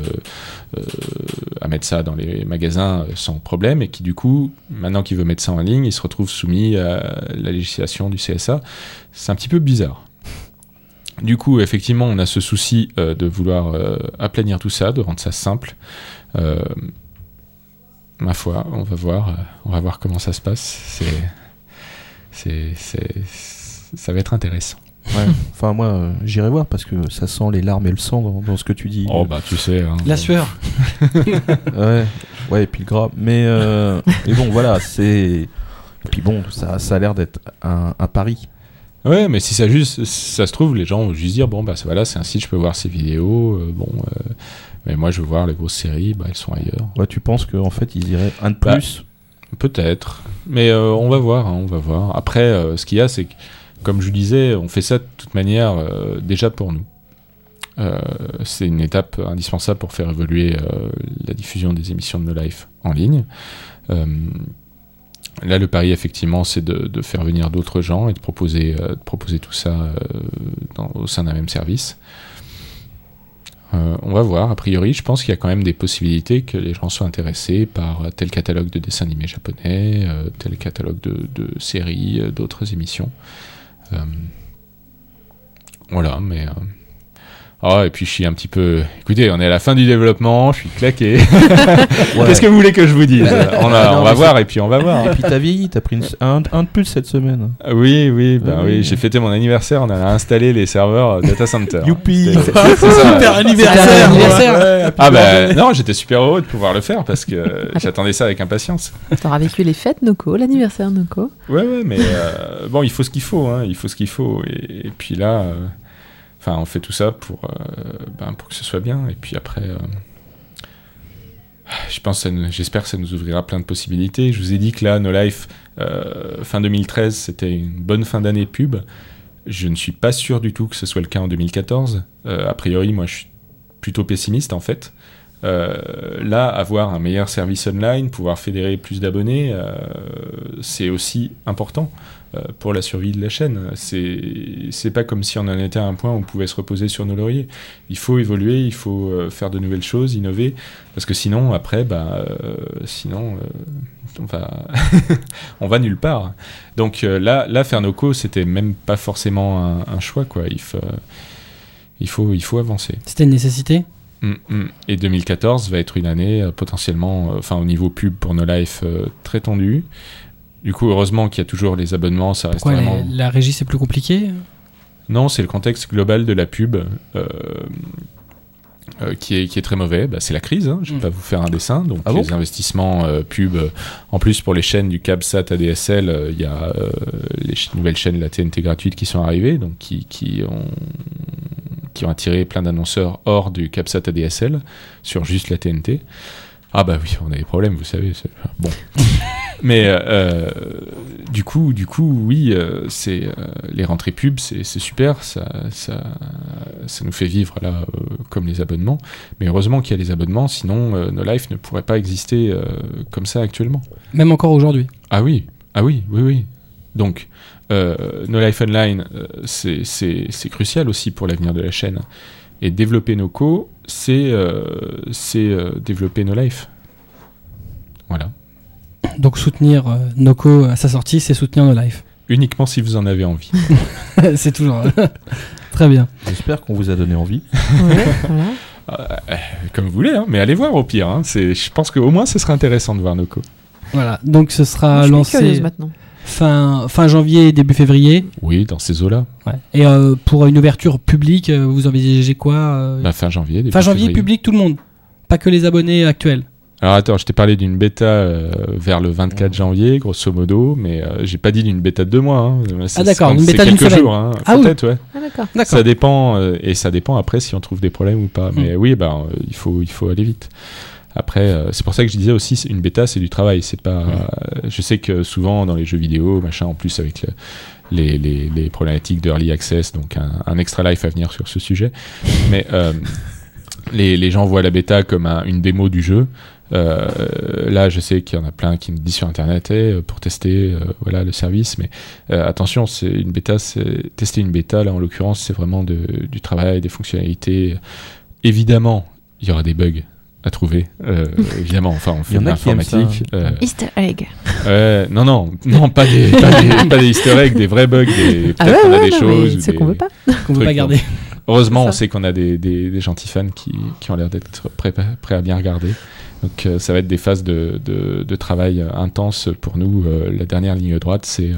à mettre ça dans les magasins sans problème, et qui du coup, maintenant qu'il veut mettre ça en ligne, il se retrouve soumis à la législation du CSA. C'est un petit peu bizarre. Du coup, effectivement, on a ce souci de vouloir aplanir tout ça, de rendre ça simple. Ma foi, on va voir, euh, on va voir comment ça se passe. C'est, c'est, c'est, ça va être intéressant. Ouais. Enfin, moi, euh, j'irai voir parce que ça sent les larmes et le sang dans, dans ce que tu dis. Oh bah tu sais. hein, La bon. sueur. (laughs) Ouais, ouais, et puis le gras. Mais, euh, mais bon, voilà, c'est. Et puis bon, ça, ça a l'air d'être un, un pari. Ouais, mais si ça juste, si ça se trouve, les gens vont juste dire bon bah voilà, c'est un site, je peux voir ces vidéos. euh, bon, euh, mais moi je veux voir les grosses séries, bah elles sont ailleurs. Ouais, tu penses qu'en fait, ils iraient un de Bah, plus? Peut-être, mais euh, on va voir, hein, on va voir. Après, euh, ce qu'il y a, c'est que, comme je disais, on fait ça de toute manière euh, déjà pour nous. C'est une étape indispensable pour faire évoluer la diffusion des émissions de No Life en ligne. Là, le pari, effectivement, c'est de, de faire venir d'autres gens et de proposer, de proposer tout ça dans- au sein d'un même service. Euh, on va voir. A priori, je pense qu'il y a quand même des possibilités que les gens soient intéressés par tel catalogue de dessins animés japonais, euh, tel catalogue de, séries, euh, d'autres émissions. Euh, voilà, mais. Ah, et puis je suis un petit peu. Écoutez, on est à la fin du développement, je suis claqué. (laughs) Qu'est-ce que vous voulez que je vous dise on, a- Non, on va mais voir et puis on va voir. Et puis t'as vieilli, t'as pris une- un, un de plus cette semaine. Ah Oui, oui, bah Ah oui, oui. j'ai fêté mon anniversaire, on a installé les serveurs euh, data center. Youpi. (laughs) Super anniversaire ouais, Ah birthday. bah non, j'étais super heureux de pouvoir le faire parce que euh, (laughs) j'attendais ça avec impatience. T'auras vécu les fêtes Noco, l'anniversaire Noco. Ouais, ouais, mais euh, bon, il faut ce qu'il faut, hein, il faut ce qu'il faut. Et, et puis là, euh, enfin, on fait tout ça pour, euh, ben, pour que ce soit bien. Et puis après, euh, je pense, j'espère que ça nous ouvrira plein de possibilités. Je vous ai dit que là, No Life, euh, fin 2013, c'était une bonne fin d'année pub. Je ne suis pas sûr du tout que ce soit le cas en 2014. Euh, a priori, moi, je suis plutôt pessimiste en fait. Là, avoir un meilleur service online, pouvoir fédérer plus d'abonnés, c'est aussi important pour la survie de la chaîne. C'est pas comme si on en était à un point où on pouvait se reposer sur nos lauriers. Il faut évoluer, il faut euh, faire de nouvelles choses, innover, parce que sinon, après, bah, euh, sinon, euh, on va (laughs) on va nulle part. Donc euh, là, là, faire Noco, c'était même pas forcément un, un choix, quoi. Il faut, il faut, il faut avancer. C'était une nécessité? Mm, mm. Et 2014 va être une année euh, potentiellement, euh, enfin au niveau pub pour No Life, euh, très tendue. Du coup, heureusement qu'il y a toujours les abonnements, ça reste Pourquoi vraiment. les- la régie c'est plus compliqué Non, c'est le contexte global de la pub euh, euh, qui, est, qui est très mauvais. Bah, c'est la crise, hein. je ne vais Mm. pas vous faire un dessin. Donc, Ah bon les investissements euh, pub, euh, en plus pour les chaînes du CabSat ADSL, euh, il y a euh, les ch- nouvelles chaînes de la TNT gratuite qui sont arrivées, donc qui, qui ont qui ont attiré plein d'annonceurs hors du CabSat ADSL sur juste la TNT. Ah bah oui, on a des problèmes, vous savez. Bon. (laughs) Mais euh, euh, du coup, du coup, oui, euh, c'est euh, les rentrées pubs, c'est super, ça, ça, ça nous fait vivre là comme les abonnements. Mais heureusement qu'il y a les abonnements, sinon euh, No Life ne pourrait pas exister comme ça actuellement. Même encore aujourd'hui. Ah oui, ah oui, oui, oui. Donc, No Life Online, c'est crucial aussi pour l'avenir de la chaîne. Et développer nos co, c'est euh, c'est, euh, développer No Life. Voilà. Donc soutenir euh, Noco à sa sortie, c'est soutenir nos lives. Uniquement si vous en avez envie. (laughs) c'est toujours (laughs) très bien. J'espère qu'on vous a donné envie. (laughs) Ouais, voilà. Euh, comme vous voulez, hein, mais allez voir au pire. hein. C'est- Je pense qu'au moins ce sera intéressant de voir nos co. Voilà. Donc ce sera Je lancé maintenant. Fin fin janvier début février. Oui, dans ces eaux-là. Ouais. Et euh, pour une ouverture publique, euh, vous envisagez quoi euh, Bah, fin janvier. début Fin janvier février. public tout le monde, pas que les abonnés actuels. Alors attends, je t'ai parlé d'une bêta euh, vers le 24 janvier, grosso modo, mais euh, j'ai pas dit d'une bêta de deux mois. hein. Ah, d'accord, une bêta d'une quelques semaine. jours. Hein. Ah oui. Peut-être, ouais. Ah d'accord. D'accord. Ça dépend, euh, et ça dépend après si on trouve des problèmes ou pas. Mais oui, ben, euh, il, faut, il faut aller vite. Après, euh, c'est pour ça que je disais aussi, une bêta, c'est du travail. C'est pas. Euh, je sais que souvent dans les jeux vidéo, machin, en plus avec le- les, les, les problématiques d'early access, donc un, un extra life à venir sur ce sujet. Mais euh, les, les gens voient la bêta comme un- une démo du jeu. Euh, là, je sais qu'il y en a plein qui me disent sur Internet eh, pour tester euh, voilà le service, mais euh, attention, c'est une bêta, c'est tester une bêta. Là, en l'occurrence, c'est vraiment de, du travail, des fonctionnalités. Évidemment, il y aura des bugs à trouver. euh, évidemment, enfin, on (laughs) fait de l'informatique. euh, Easter egg. ouais, non, non, non, pas des, pas des, (laughs) pas des Easter eggs, des vrais bugs. Des, Ah peut-être ouais, qu'on a ouais, des non, choses. c'est qu'on veut pas. Qu'on veut pas garder. Heureusement, on sait qu'on a des, des, des gentils fans qui, qui ont l'air d'être prêts, prêts à bien regarder. Donc euh, ça va être des phases de, de, de travail euh, intense pour nous. Euh, la dernière ligne droite, c'est euh,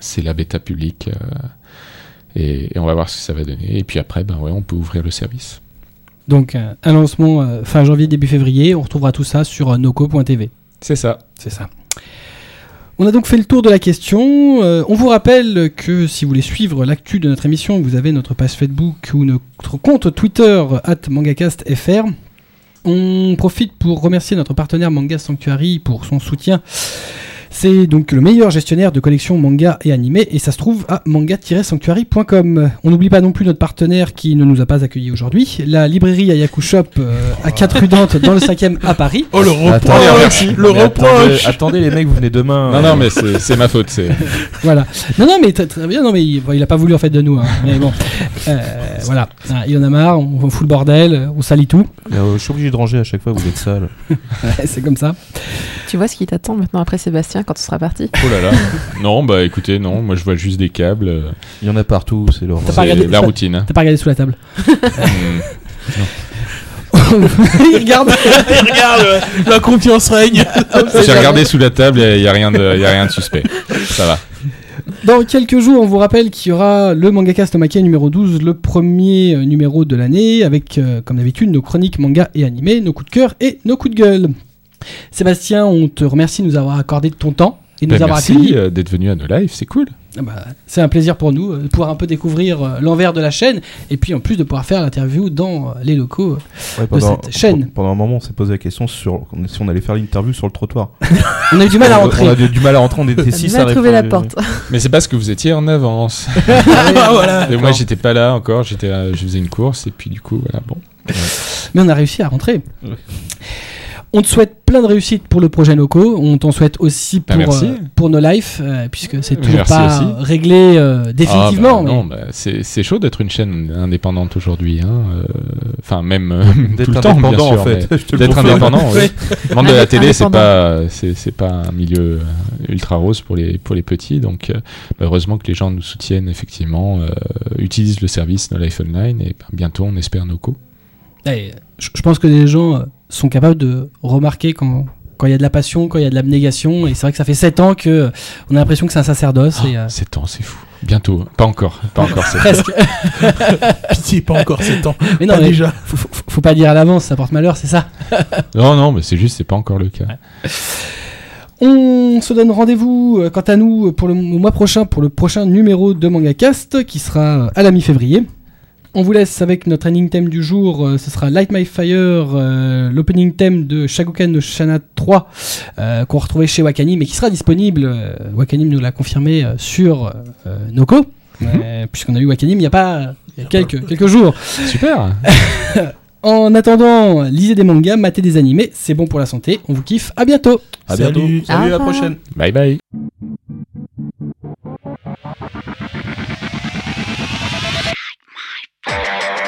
c'est la bêta publique. euh, et, et on va voir ce que ça va donner. Et puis après, ben ouais, on peut ouvrir le service. Donc euh, un lancement euh, fin janvier début février. On retrouvera tout ça sur euh, noco.tv. C'est ça. C'est ça. On a donc fait le tour de la question. Euh, on vous rappelle que si vous voulez suivre l'actu de notre émission, vous avez notre page Facebook ou notre compte Twitter at mangacastfr. On profite pour remercier notre partenaire Manga Sanctuary pour son soutien. C'est donc le meilleur gestionnaire de collections manga et animés et ça se trouve à manga-sanctuary.com. On n'oublie pas non plus notre partenaire qui ne nous a pas accueillis aujourd'hui, la librairie Ayaku Shop euh, à 4 rue Dante dans le 5e à Paris. Oh le Attendez, reproche Le attendez, reproche attendez, les mecs, vous venez demain. Non, non, mais c'est c'est ma faute. C'est Voilà. Non, non, mais très, très bien. Non, mais il, bon, il a pas voulu en fait de nous. hein. Mais bon, Euh, voilà. Ah, il en a marre. On, on fout le bordel. On salit tout. Euh, je suis obligé de ranger à chaque fois, vous êtes sale. (laughs) Ouais, C'est comme ça. Tu vois ce qui t'attend maintenant après Sébastien quand tu seras parti oh là là. Non, bah écoutez, non. Moi, je vois juste des câbles. Il y en a partout, c'est l'horreur. T'as pas C'est regardé la routine. hein. T'as pas regardé sous la table. Hum. (laughs) il regarde. Regarde, la confiance règne J'ai regardé sous la table. Il y a, rien de, y a rien de suspect. Ça va. Dans quelques jours, on vous rappelle qu'il y aura le Mangacast Maquia numéro 12, le premier euh, numéro de l'année, avec, euh, comme d'habitude, nos chroniques manga et animés, nos coups de cœur et nos coups de gueule. Sébastien, on te remercie de nous avoir accordé de ton temps et de nous Ben, avoir merci accueillis. euh, d'être venu à nos lives. C'est cool. Ah bah, c'est un plaisir pour nous euh, de pouvoir un peu découvrir euh, l'envers de la chaîne et puis en plus de pouvoir faire l'interview dans les locaux. Ouais, de cette chaîne. Pendant un moment, on s'est posé la question sur si on allait faire l'interview sur le trottoir. (laughs) On a eu du mal à rentrer. On a du, du mal à rentrer, on était T'as 6 du mal à trouver la porte. (laughs) Mais c'est parce que vous étiez en avance. (laughs) Ah voilà Et moi, j'étais pas là encore. J'étais, je faisais une course et puis du coup, voilà. Bon. Mais on a réussi à rentrer. Ouais. On te souhaite plein de réussite pour le projet Noco. On t'en souhaite aussi Bah, pour, euh, pour nos lives, euh, puisque c'est toujours Merci pas aussi. réglé euh, définitivement. Ah, bah, non, bah, c'est, c'est chaud d'être une chaîne indépendante aujourd'hui. hein, euh, Enfin, même euh, tout D'être le temps, bien sûr. en fait. D'être indépendant. Le (laughs) monde de la télé, c'est pas, c'est, c'est pas un milieu ultra rose pour les, pour les petits. Donc, heureusement que les gens nous soutiennent, effectivement, euh, utilisent le service No Life Online et bah, bientôt, on espère Noco. Et je je pense que les gens euh, sont capables de remarquer quand quand il y a de la passion, quand il y a de l'abnégation. Et c'est vrai que ça fait 7 ans que euh, on a l'impression que c'est un sacerdoce. et, euh, 7 ans, c'est fou. Bientôt. Pas encore. Pas (laughs) encore. presque. (laughs) Pitié, pas encore 7 ans. Mais non, Pas mais déjà. faut, faut- faut pas dire à l'avance, ça porte malheur, c'est ça. (laughs) Non, non, mais c'est juste, c'est pas encore le cas. On se donne rendez-vous, euh, quant à nous, pour le au mois prochain, pour le prochain numéro de MangaCast, qui sera euh, à la mi-février. On vous laisse avec notre ending theme du jour. Euh, ce sera Light My Fire, euh, l'opening theme de Shagokan no Shana 3, euh, qu'on retrouvait chez Wakanim et qui sera disponible. Euh, Wakanim nous l'a confirmé sur Noco, mhm. puisqu'on a eu Wakanim il y a pas quelques, jours. Super. (laughs) En attendant, lisez des mangas, matez des animés, c'est bon pour la santé. On vous kiffe, à bientôt. À bientôt. Salut, Salut à la prochaine. Bye bye. Yeah.